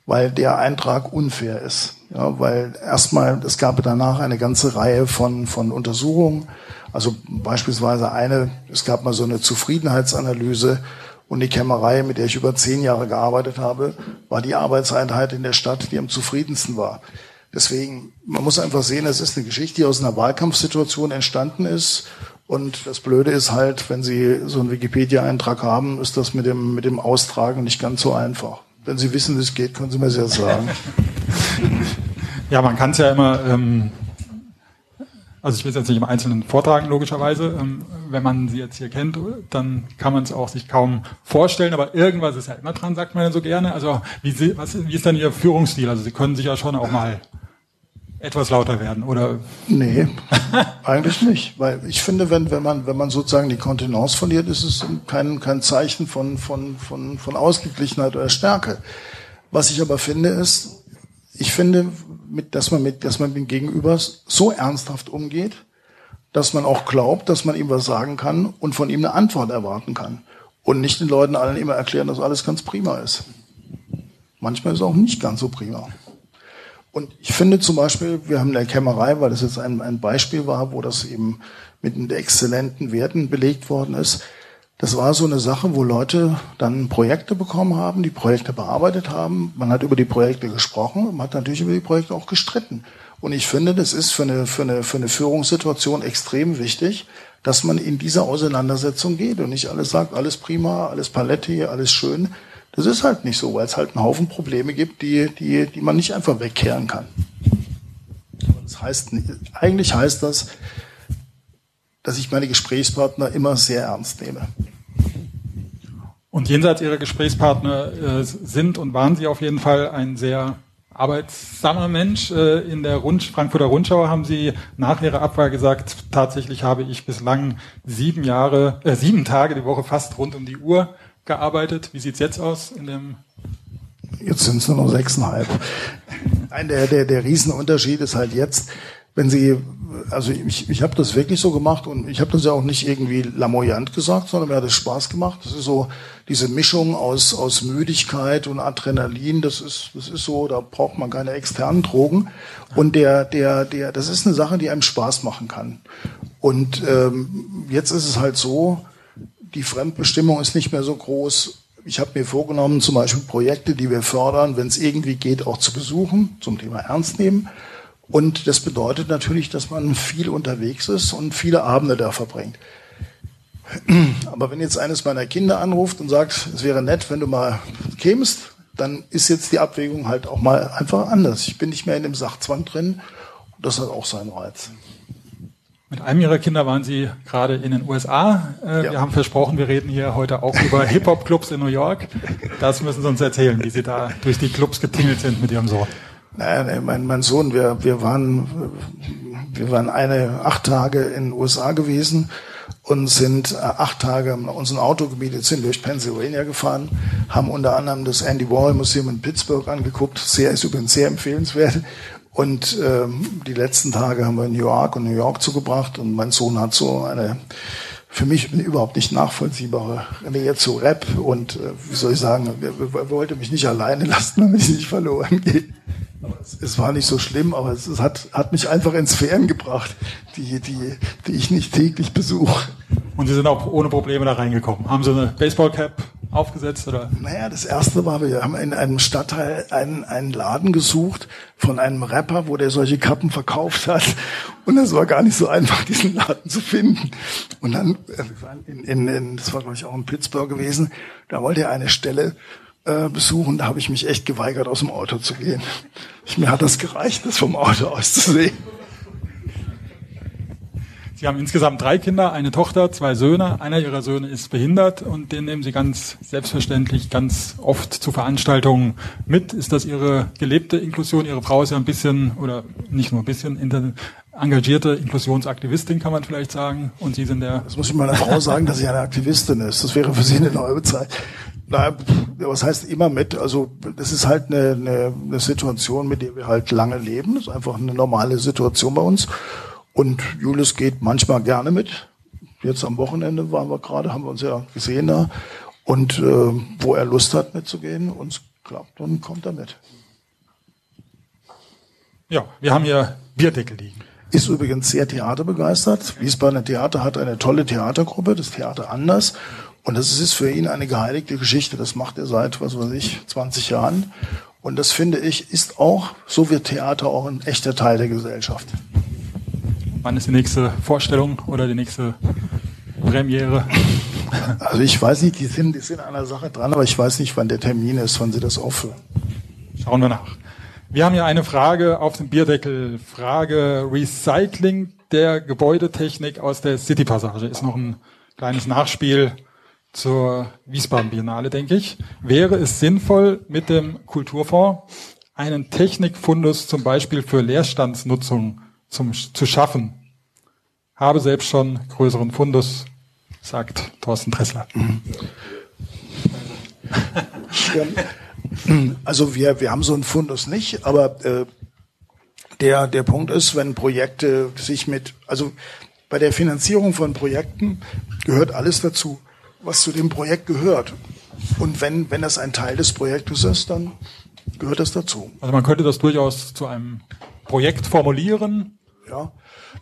Weil der Eintrag unfair ist. Ja, weil erstmal, es gab danach eine ganze Reihe von, von Untersuchungen. Also beispielsweise eine, es gab mal so eine Zufriedenheitsanalyse und die Kämmerei, mit der ich über zehn Jahre gearbeitet habe, war die Arbeitseinheit in der Stadt, die am zufriedensten war. Deswegen, man muss einfach sehen, es ist eine Geschichte, die aus einer Wahlkampfsituation entstanden ist. Und das Blöde ist halt, wenn Sie so einen Wikipedia-Eintrag haben, ist das mit dem, mit dem Austragen nicht ganz so einfach. Wenn Sie wissen, wie es geht, können Sie mir sehr sagen. Ja, man kann es ja immer, ähm, also ich will es jetzt nicht im Einzelnen vortragen, logischerweise. Ähm, wenn man sie jetzt hier kennt, dann kann man es auch sich kaum vorstellen, aber irgendwas ist ja immer dran, sagt man ja so gerne. Also wie, sie, was, wie ist denn Ihr Führungsstil? Also Sie können sich ja schon auch mal etwas lauter werden, oder? Nee, eigentlich nicht. Weil ich finde, wenn, wenn, man, wenn man sozusagen die Kontenance verliert, ist es kein, kein Zeichen von, von, von, von Ausgeglichenheit oder Stärke. Was ich aber finde, ist, ich finde, mit, dass man mit, dass man mit dem Gegenüber so ernsthaft umgeht, dass man auch glaubt, dass man ihm was sagen kann und von ihm eine Antwort erwarten kann. Und nicht den Leuten allen immer erklären, dass alles ganz prima ist. Manchmal ist es auch nicht ganz so prima. Und ich finde zum Beispiel, wir haben in der Kämmerei, weil das jetzt ein, ein Beispiel war, wo das eben mit exzellenten Werten belegt worden ist, das war so eine Sache, wo Leute dann Projekte bekommen haben, die Projekte bearbeitet haben. Man hat über die Projekte gesprochen, man hat natürlich über die Projekte auch gestritten. Und ich finde, das ist für eine, für eine, für eine Führungssituation extrem wichtig, dass man in diese Auseinandersetzung geht und nicht alles sagt, alles prima, alles Paletti, alles schön, das ist halt nicht so, weil es halt einen Haufen Probleme gibt, die, die, die man nicht einfach wegkehren kann. Das heißt, eigentlich heißt das, dass ich meine Gesprächspartner immer sehr ernst nehme. Und jenseits Ihrer Gesprächspartner äh, sind und waren Sie auf jeden Fall ein sehr arbeitsamer Mensch. Äh, in der Rund Frankfurter Rundschau haben Sie nach Ihrer Abwahl gesagt, tatsächlich habe ich bislang sieben Jahre, äh, sieben Tage die Woche fast rund um die Uhr gearbeitet. Wie sieht's jetzt aus in dem Jetzt sind es nur noch sechseinhalb. Ein der, der, der Riesenunterschied ist halt jetzt, wenn Sie, also ich, ich habe das wirklich so gemacht und ich habe das ja auch nicht irgendwie lamoyant gesagt, sondern mir hat es Spaß gemacht. Das ist so diese Mischung aus, aus Müdigkeit und Adrenalin, das ist, das ist so, da braucht man keine externen Drogen. Und der, der, der, das ist eine Sache, die einem Spaß machen kann. Und ähm, jetzt ist es halt so, die Fremdbestimmung ist nicht mehr so groß. Ich habe mir vorgenommen, zum Beispiel Projekte, die wir fördern, wenn es irgendwie geht, auch zu besuchen, zum Thema Ernst nehmen. Und das bedeutet natürlich, dass man viel unterwegs ist und viele Abende da verbringt. Aber wenn jetzt eines meiner Kinder anruft und sagt, es wäre nett, wenn du mal kämst, dann ist jetzt die Abwägung halt auch mal einfach anders. Ich bin nicht mehr in dem Sachzwang drin und das hat auch seinen Reiz. Mit einem Ihrer Kinder waren Sie gerade in den USA. Äh, ja. Wir haben versprochen, wir reden hier heute auch über Hip-Hop-Clubs in New York. Das müssen Sie uns erzählen, wie Sie da durch die Clubs getingelt sind mit Ihrem Sohn. Naja, mein, mein Sohn, wir, wir waren, wir waren eine acht Tage in den USA gewesen und sind äh, acht Tage unseren Auto gemietet, sind durch Pennsylvania gefahren, haben unter anderem das Andy Warhol Museum in Pittsburgh angeguckt. Sehr ist übrigens sehr empfehlenswert. Und ähm, die letzten Tage haben wir in New York und New York zugebracht und mein Sohn hat so eine für mich überhaupt nicht nachvollziehbare Nähe zu Rap und äh, wie soll ich sagen, er wollte mich nicht alleine lassen, damit ich nicht verloren gehe. Es, es, war nicht so schlimm, aber es, es, hat, hat mich einfach in Sphären gebracht, die, die, die ich nicht täglich besuche. Und Sie sind auch ohne Probleme da reingekommen. Haben Sie eine Baseballcap aufgesetzt oder? Naja, das erste war, wir haben in einem Stadtteil einen, einen Laden gesucht von einem Rapper, wo der solche Kappen verkauft hat. Und es war gar nicht so einfach, diesen Laden zu finden. Und dann, äh, in, in, in, das war glaube ich auch in Pittsburgh gewesen, da wollte er eine Stelle äh, besuchen, da habe ich mich echt geweigert, aus dem Auto zu gehen. Ich, mir hat das gereicht, das vom Auto aus zu sehen. Sie haben insgesamt drei Kinder, eine Tochter, zwei Söhne. Einer ihrer Söhne ist behindert und den nehmen Sie ganz selbstverständlich ganz oft zu Veranstaltungen mit. Ist das Ihre gelebte Inklusion? Ihre Frau ist ja ein bisschen oder nicht nur ein bisschen engagierte Inklusionsaktivistin, kann man vielleicht sagen. Und Sie sind der. Das muss ich meiner Frau sagen, dass sie eine Aktivistin ist. Das wäre für sie eine neue Zeit. Na, was heißt immer mit? Also das ist halt eine, eine, eine Situation, mit der wir halt lange leben. Das ist einfach eine normale Situation bei uns. Und Julius geht manchmal gerne mit. Jetzt am Wochenende waren wir gerade, haben wir uns ja gesehen da. Und äh, wo er Lust hat mitzugehen, uns klappt, dann kommt er mit. Ja, wir haben hier Bierdeckel liegen. Ist übrigens sehr theaterbegeistert. Wiesbadener Theater hat eine tolle Theatergruppe, das Theater Anders. Und das ist für ihn eine geheiligte Geschichte. Das macht er seit, was weiß ich, 20 Jahren. Und das finde ich, ist auch, so wird Theater auch ein echter Teil der Gesellschaft. Wann ist die nächste Vorstellung oder die nächste Premiere? Also ich weiß nicht, die sind, die sind an der Sache dran, aber ich weiß nicht, wann der Termin ist, wann sie das aufführen. Schauen wir nach. Wir haben hier eine Frage auf dem Bierdeckel. Frage Recycling der Gebäudetechnik aus der City Passage. Ist noch ein kleines Nachspiel zur Wiesbaden Biennale, denke ich, wäre es sinnvoll, mit dem Kulturfonds einen Technikfundus zum Beispiel für Leerstandsnutzung zum, zu schaffen. Habe selbst schon größeren Fundus, sagt Thorsten Dressler. Also wir, wir haben so einen Fundus nicht, aber äh, der, der Punkt ist, wenn Projekte sich mit, also bei der Finanzierung von Projekten gehört alles dazu was zu dem Projekt gehört. Und wenn, wenn das ein Teil des Projektes ist, dann gehört das dazu. Also man könnte das durchaus zu einem Projekt formulieren. Ja.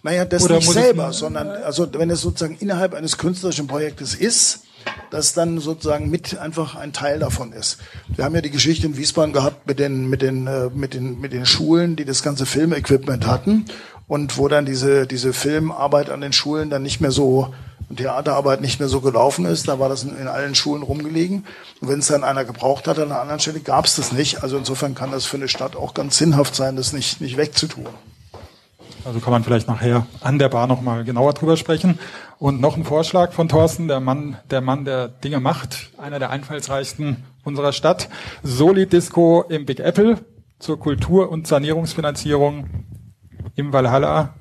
Naja, das Oder nicht selber, sondern also wenn es sozusagen innerhalb eines künstlerischen Projektes ist, dass dann sozusagen mit einfach ein Teil davon ist. Wir haben ja die Geschichte in Wiesbaden gehabt mit den mit den äh, mit den mit den Schulen, die das ganze Filmequipment hatten und wo dann diese diese Filmarbeit an den Schulen dann nicht mehr so Theaterarbeit nicht mehr so gelaufen ist, da war das in, allen Schulen rumgelegen. Und wenn es dann einer gebraucht hat an einer anderen Stelle, gab es das nicht. Also insofern kann das für eine Stadt auch ganz sinnhaft sein, das nicht, nicht wegzutun. Also kann man vielleicht nachher an der Bar nochmal genauer drüber sprechen. Und noch ein Vorschlag von Thorsten, der Mann, der Mann, der Dinge macht, einer der einfallsreichsten unserer Stadt. Solid Disco im Big Apple zur Kultur- und Sanierungsfinanzierung im Valhalla.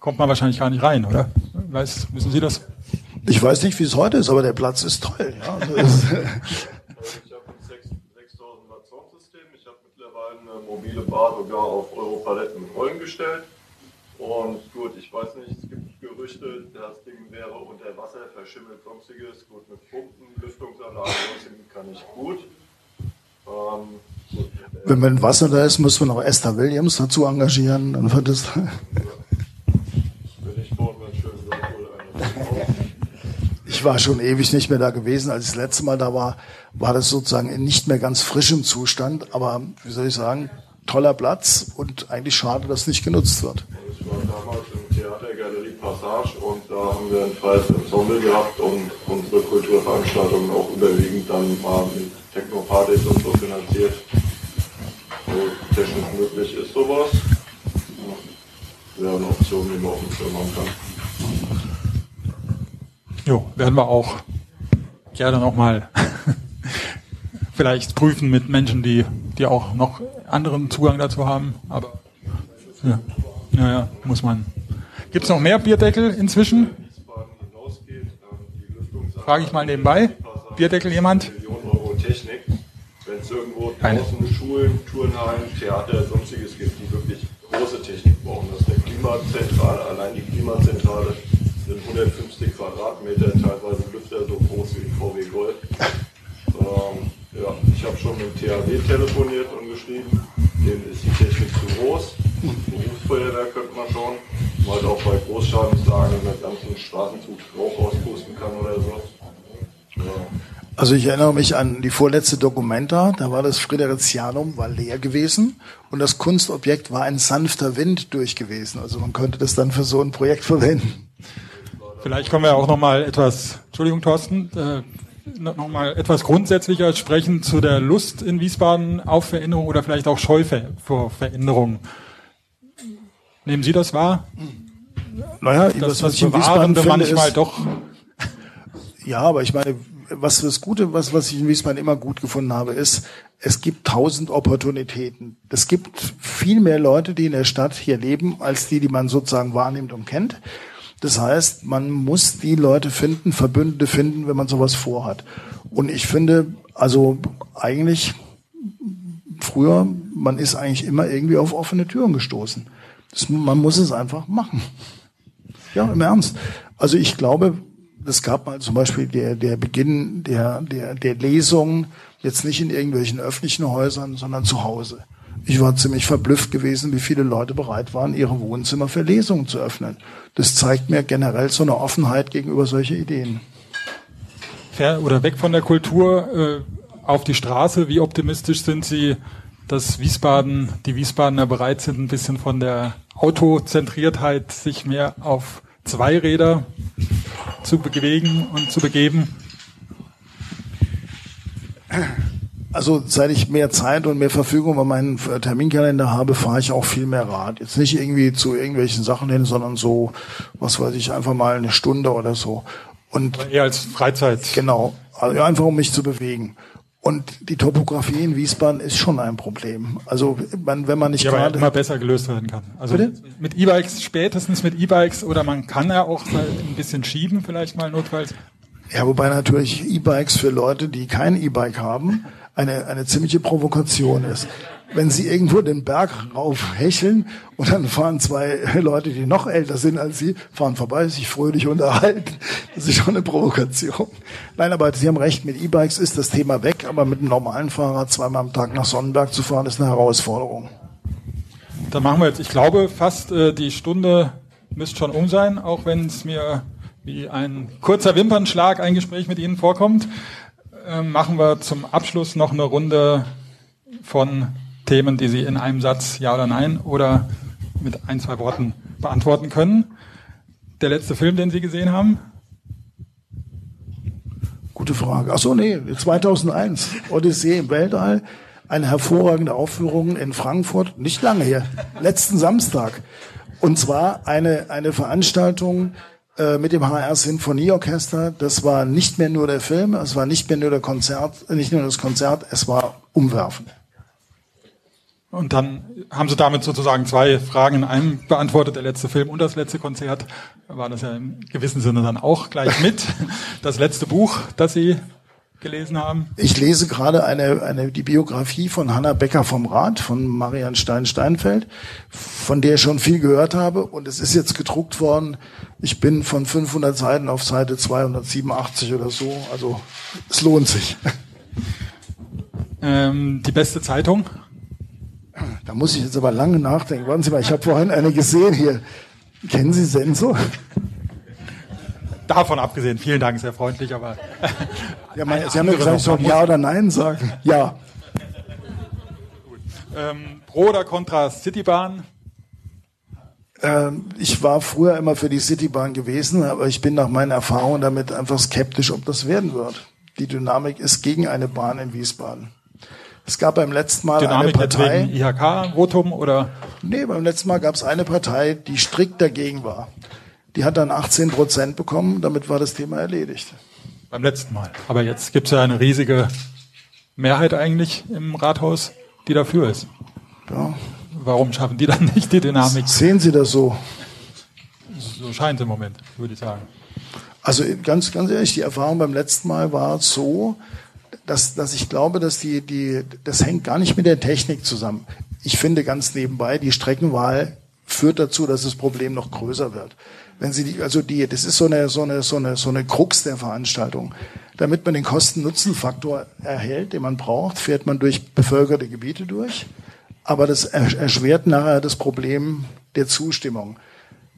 Kommt man wahrscheinlich gar nicht rein, oder? Weiß, wissen Sie das? Ich weiß nicht, wie es heute ist, aber der Platz ist toll. Ja. Also ich habe ein 6000 Watt Soundsystem. Ich habe mittlerweile eine mobile Bar sogar auf Europaletten mit Rollen gestellt. Und gut, ich weiß nicht, es gibt Gerüchte, das Ding wäre unter Wasser verschimmelt, sonstiges. Gut, mit Pumpen, Lüftungsanlagen, kann ich gut. Ähm, gut Wenn wenn Wasser da ist, müssen wir noch Esther Williams dazu engagieren. Dann wird es. Ich war schon ewig nicht mehr da gewesen. Als ich das letzte Mal da war, war das sozusagen in nicht mehr ganz frischem Zustand. Aber wie soll ich sagen, toller Platz und eigentlich schade, dass nicht genutzt wird. Ich war damals im Theater Galerie Passage und da haben wir ein freies Ensemble gehabt und unsere Kulturveranstaltungen auch überwiegend dann mal mit Techno-Partys und so finanziert. So technisch möglich ist sowas. Wäre eine Option, die man auf dem Schirm haben kann. Jo, werden wir auch gerne nochmal vielleicht prüfen mit Menschen, die, die auch noch anderen Zugang dazu haben. Aber ja, ja, ja muss man. Gibt es noch mehr Bierdeckel inzwischen? Frage ich mal nebenbei. Bierdeckel jemand? Wenn es irgendwo draußen Schulen, Turnhallen, Theater, sonstiges gibt, die wirklich große Technik brauchen. Das ist eine Klimazentrale, allein die Klimazentrale sind 150 Quadratmeter, teilweise Lüfter so groß wie ein VW Gold. Ähm, ja, ich habe schon mit dem THW telefoniert und geschrieben, denen ist die Technik zu groß. Berufsfeuerwehr könnte man schon, weil auch bei Großschadenslagen mit ganzen Straßenzug Rauch auspusten kann oder so. Ja. Also ich erinnere mich an die vorletzte Dokumenta, da war das Fridericianum war leer gewesen und das Kunstobjekt war ein sanfter Wind durch gewesen. Also man könnte das dann für so ein Projekt verwenden. Vielleicht können wir auch noch mal etwas, Entschuldigung, Thorsten, äh, noch mal etwas grundsätzlicher sprechen zu der Lust in Wiesbaden auf Veränderung oder vielleicht auch Scheu vor Veränderung. Nehmen Sie das wahr? Naja, das, das was ich in Wiesbaden finde, manchmal ist, doch. Ja, aber ich meine, was das Gute, was, was ich in Wiesbaden immer gut gefunden habe, ist, es gibt tausend Opportunitäten. Es gibt viel mehr Leute, die in der Stadt hier leben, als die, die man sozusagen wahrnimmt und kennt. Das heißt, man muss die Leute finden, Verbündete finden, wenn man sowas vorhat. Und ich finde, also eigentlich früher, man ist eigentlich immer irgendwie auf offene Türen gestoßen. Das, man muss es einfach machen. Ja, im Ernst. Also ich glaube, es gab mal zum Beispiel der, der Beginn der, der, der Lesung jetzt nicht in irgendwelchen öffentlichen Häusern, sondern zu Hause. Ich war ziemlich verblüfft gewesen, wie viele Leute bereit waren, ihre Wohnzimmer für Lesungen zu öffnen. Das zeigt mir generell so eine Offenheit gegenüber solche Ideen. Oder weg von der Kultur äh, auf die Straße. Wie optimistisch sind Sie, dass Wiesbaden, die Wiesbadener bereit sind, ein bisschen von der Autozentriertheit sich mehr auf Zweiräder zu bewegen und zu begeben? Also seit ich mehr Zeit und mehr Verfügung über meinen Terminkalender habe, fahre ich auch viel mehr Rad. Jetzt nicht irgendwie zu irgendwelchen Sachen hin, sondern so, was weiß ich, einfach mal eine Stunde oder so. Und Aber eher als Freizeit. Genau, also einfach um mich zu bewegen. Und die Topografie in Wiesbaden ist schon ein Problem. Also man, wenn man nicht ja, gerade immer besser gelöst werden kann. Also Bitte? mit E-Bikes spätestens mit E-Bikes oder man kann ja auch ein bisschen schieben vielleicht mal notfalls. Ja, wobei natürlich E-Bikes für Leute, die kein E-Bike haben, eine, eine ziemliche Provokation ist. Wenn sie irgendwo den Berg raufhecheln und dann fahren zwei Leute, die noch älter sind als sie, fahren vorbei, sich fröhlich unterhalten, das ist schon eine Provokation. Nein, aber Sie haben recht, mit E-Bikes ist das Thema weg, aber mit einem normalen Fahrrad zweimal am Tag nach Sonnenberg zu fahren, ist eine Herausforderung. Dann machen wir jetzt, ich glaube, fast äh, die Stunde müsste schon um sein, auch wenn es mir wie ein kurzer Wimpernschlag ein Gespräch mit Ihnen vorkommt. Ähm, machen wir zum Abschluss noch eine Runde von Themen, die Sie in einem Satz Ja oder Nein oder mit ein, zwei Worten beantworten können. Der letzte Film, den Sie gesehen haben? Gute Frage. Ach so, nee, 2001, Odyssee im Weltall. eine hervorragende Aufführung in Frankfurt, nicht lange her, letzten Samstag. Und zwar eine, eine Veranstaltung äh, mit dem HR Sinfonieorchester. Das war nicht mehr nur der Film, es war nicht mehr nur der Konzert, nicht nur das Konzert, es war umwerfend. Und dann haben Sie damit sozusagen zwei Fragen in einem beantwortet, der letzte Film und das letzte Konzert. War das ja im gewissen Sinne dann auch gleich mit. Das letzte Buch, das Sie gelesen haben? Ich lese gerade eine, eine, die Biografie von Hanna Becker vom Rat, von Marian Stein-Steinfeld, von der ich schon viel gehört habe. Und es ist jetzt gedruckt worden. Ich bin von 500 Seiten auf Seite 287 oder so. Also es lohnt sich. Ähm, die beste Zeitung? Da muss ich jetzt aber lange nachdenken. Warten Sie mal, ich habe vorhin eine gesehen hier. Kennen Sie Senso? Davon abgesehen, vielen Dank, sehr freundlich, aber. ja, mein, Sie haben ja gesagt, ich soll Ja oder Nein sagen. Ja. Ähm, Pro oder Contra Citybahn? Ähm, ich war früher immer für die Citybahn gewesen, aber ich bin nach meinen Erfahrungen damit einfach skeptisch, ob das werden wird. Die Dynamik ist gegen eine Bahn in Wiesbaden. Es gab beim letzten Mal Dynamik eine Partei. IHK-Votum oder? Nee, beim letzten Mal gab es eine Partei, die strikt dagegen war. Die hat dann 18 Prozent bekommen, damit war das Thema erledigt. Beim letzten Mal. Aber jetzt gibt es ja eine riesige Mehrheit eigentlich im Rathaus, die dafür ist. Ja. Warum schaffen die dann nicht die Dynamik? Sehen Sie das so? So scheint es im Moment, würde ich sagen. Also ganz, ganz ehrlich, die Erfahrung beim letzten Mal war so, dass, dass ich glaube, dass die, die, das hängt gar nicht mit der Technik zusammen. Ich finde ganz nebenbei, die Streckenwahl führt dazu, dass das Problem noch größer wird. Wenn Sie die, also die, das ist so eine, so eine, so eine, so eine Krux der Veranstaltung. Damit man den Kosten-Nutzen-Faktor erhält, den man braucht, fährt man durch bevölkerte Gebiete durch. Aber das erschwert nachher das Problem der Zustimmung.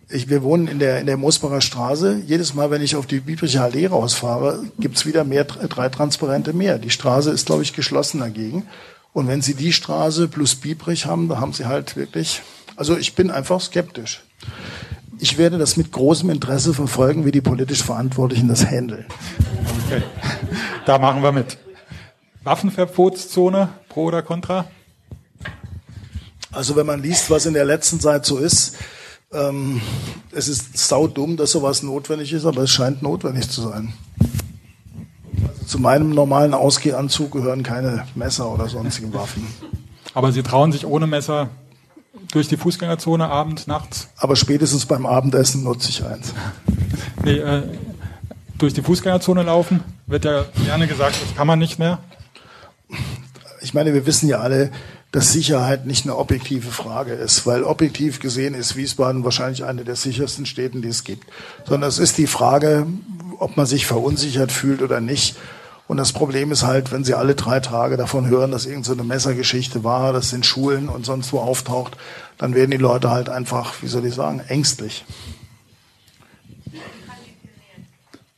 Ich, wir wohnen in der, in der Moosbacher Straße. Jedes Mal, wenn ich auf die Biebricher Allee rausfahre, gibt's wieder mehr, drei Transparente mehr. Die Straße ist, glaube ich, geschlossen dagegen. Und wenn Sie die Straße plus Biebrich haben, da haben Sie halt wirklich, also ich bin einfach skeptisch. Ich werde das mit großem Interesse verfolgen, wie die politisch Verantwortlichen das handeln. Okay. Da machen wir mit. Waffenverbotszone, pro oder contra? Also wenn man liest, was in der letzten Zeit so ist, ähm, es ist saudumm, dass sowas notwendig ist, aber es scheint notwendig zu sein. Also zu meinem normalen Ausgehanzug gehören keine Messer oder sonstige Waffen. Aber Sie trauen sich ohne Messer durch die Fußgängerzone abends, nachts? Aber spätestens beim Abendessen nutze ich eins. nee, äh, durch die Fußgängerzone laufen, wird ja gerne gesagt, das kann man nicht mehr. Ich meine, wir wissen ja alle, dass Sicherheit nicht eine objektive Frage ist, weil objektiv gesehen ist Wiesbaden wahrscheinlich eine der sichersten Städten, die es gibt. Sondern es ist die Frage, ob man sich verunsichert fühlt oder nicht. Und das Problem ist halt, wenn Sie alle drei Tage davon hören, dass irgendeine so Messergeschichte war, das in Schulen und sonst wo auftaucht, dann werden die Leute halt einfach, wie soll ich sagen, ängstlich.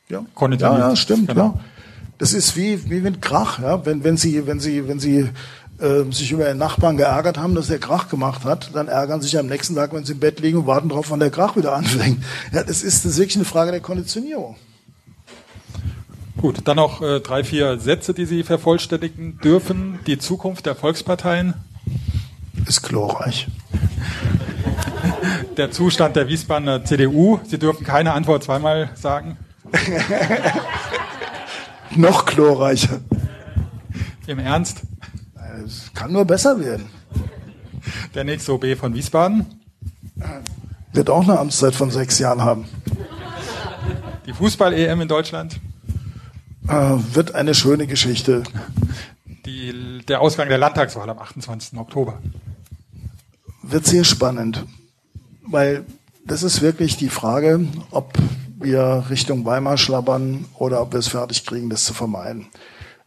Ja, ja, ja stimmt, genau. ja. Das ist wie, wie mit Krach, ja. Wenn, wenn Sie, wenn Sie, wenn Sie äh, sich über Ihren Nachbarn geärgert haben, dass der Krach gemacht hat, dann ärgern sich am nächsten Tag, wenn sie im Bett liegen und warten darauf, wann der Krach wieder anfängt. Ja, das ist, das ist wirklich eine Frage der Konditionierung. Gut, dann noch äh, drei, vier Sätze, die Sie vervollständigen dürfen. Die Zukunft der Volksparteien ist glorreich. Der Zustand der Wiesbadener CDU. Sie dürfen keine Antwort zweimal sagen. noch glorreicher. Im Ernst? Es kann nur besser werden. Der nächste OB von Wiesbaden? Wird auch eine Amtszeit von sechs Jahren haben. Die Fußball-EM in Deutschland? Äh, wird eine schöne Geschichte. Die, der Ausgang der Landtagswahl am 28. Oktober. Wird sehr spannend, weil das ist wirklich die Frage, ob wir Richtung Weimar schlabbern oder ob wir es fertig kriegen, das zu vermeiden.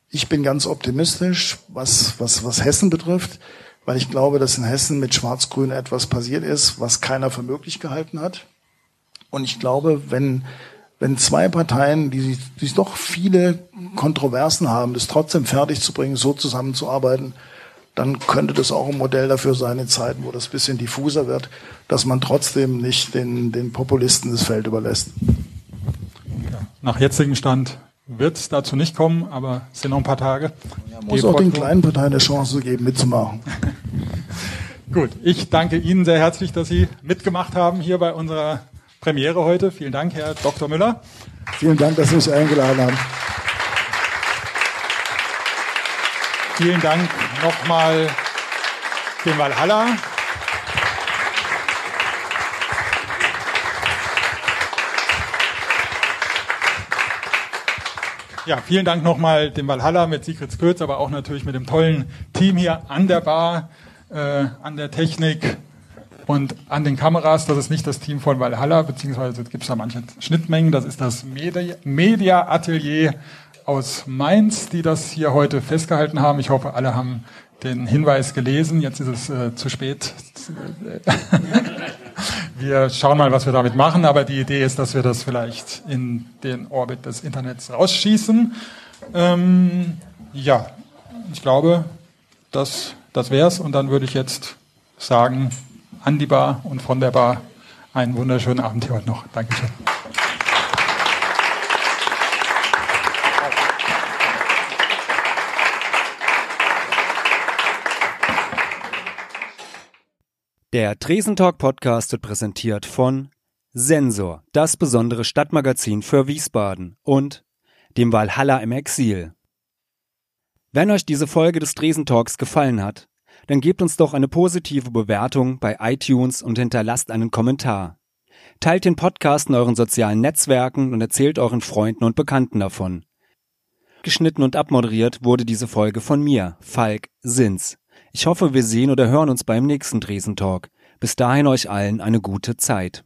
Ich bin ganz optimistisch, was, was, was Hessen betrifft, weil ich glaube, dass in Hessen mit Schwarz-Grün etwas passiert ist, was keiner für möglich gehalten hat. Und ich glaube, wenn wenn zwei Parteien, die, die doch viele Kontroversen haben, das trotzdem fertig zu bringen, so zusammenzuarbeiten, dann könnte das auch ein Modell dafür sein in Zeiten, wo das ein bisschen diffuser wird, dass man trotzdem nicht den, den Populisten das Feld überlässt. Nach jetzigem Stand wird es dazu nicht kommen, aber es sind noch ein paar Tage. Ja. Muss auch den kleinen Parteien eine Chance geben, mitzumachen. Gut, ich danke Ihnen sehr herzlich, dass Sie mitgemacht haben hier bei unserer Premiere heute. Vielen Dank, Herr Dr. Müller. Vielen Dank, dass Sie mich eingeladen haben. Vielen Dank nochmal dem Valhalla. Ja, vielen Dank nochmal dem Valhalla mit Sigrid Skürz, aber auch natürlich mit dem tollen Team hier an der Bar, äh, an der Technik und an den Kameras. Das ist nicht das Team von Valhalla, beziehungsweise gibt es da manche Schnittmengen. Das ist das Media, Atelier aus Mainz, die das hier heute festgehalten haben. Ich hoffe, alle haben den Hinweis gelesen. Jetzt ist es äh, zu spät. wir schauen mal, was wir damit machen, aber die Idee ist, dass wir das vielleicht in den Orbit des Internets rausschießen. Ähm, ja, ich glaube, das, das wär's. Und dann würde ich jetzt sagen, an die Bar und von der Bar einen wunderschönen Abend hier heute noch. Dankeschön. Der Tresentalk Podcast wird präsentiert von Sensor, das besondere Stadtmagazin für Wiesbaden und dem Valhalla im Exil. Wenn euch diese Folge des Tresentalks gefallen hat, dann gebt uns doch eine positive Bewertung bei iTunes und hinterlasst einen Kommentar. Teilt den Podcast in euren sozialen Netzwerken und erzählt euren Freunden und Bekannten davon. Geschnitten und abmoderiert wurde diese Folge von mir, Falk Sins. Ich hoffe, wir sehen oder hören uns beim nächsten Dresentalk. Bis dahin euch allen eine gute Zeit.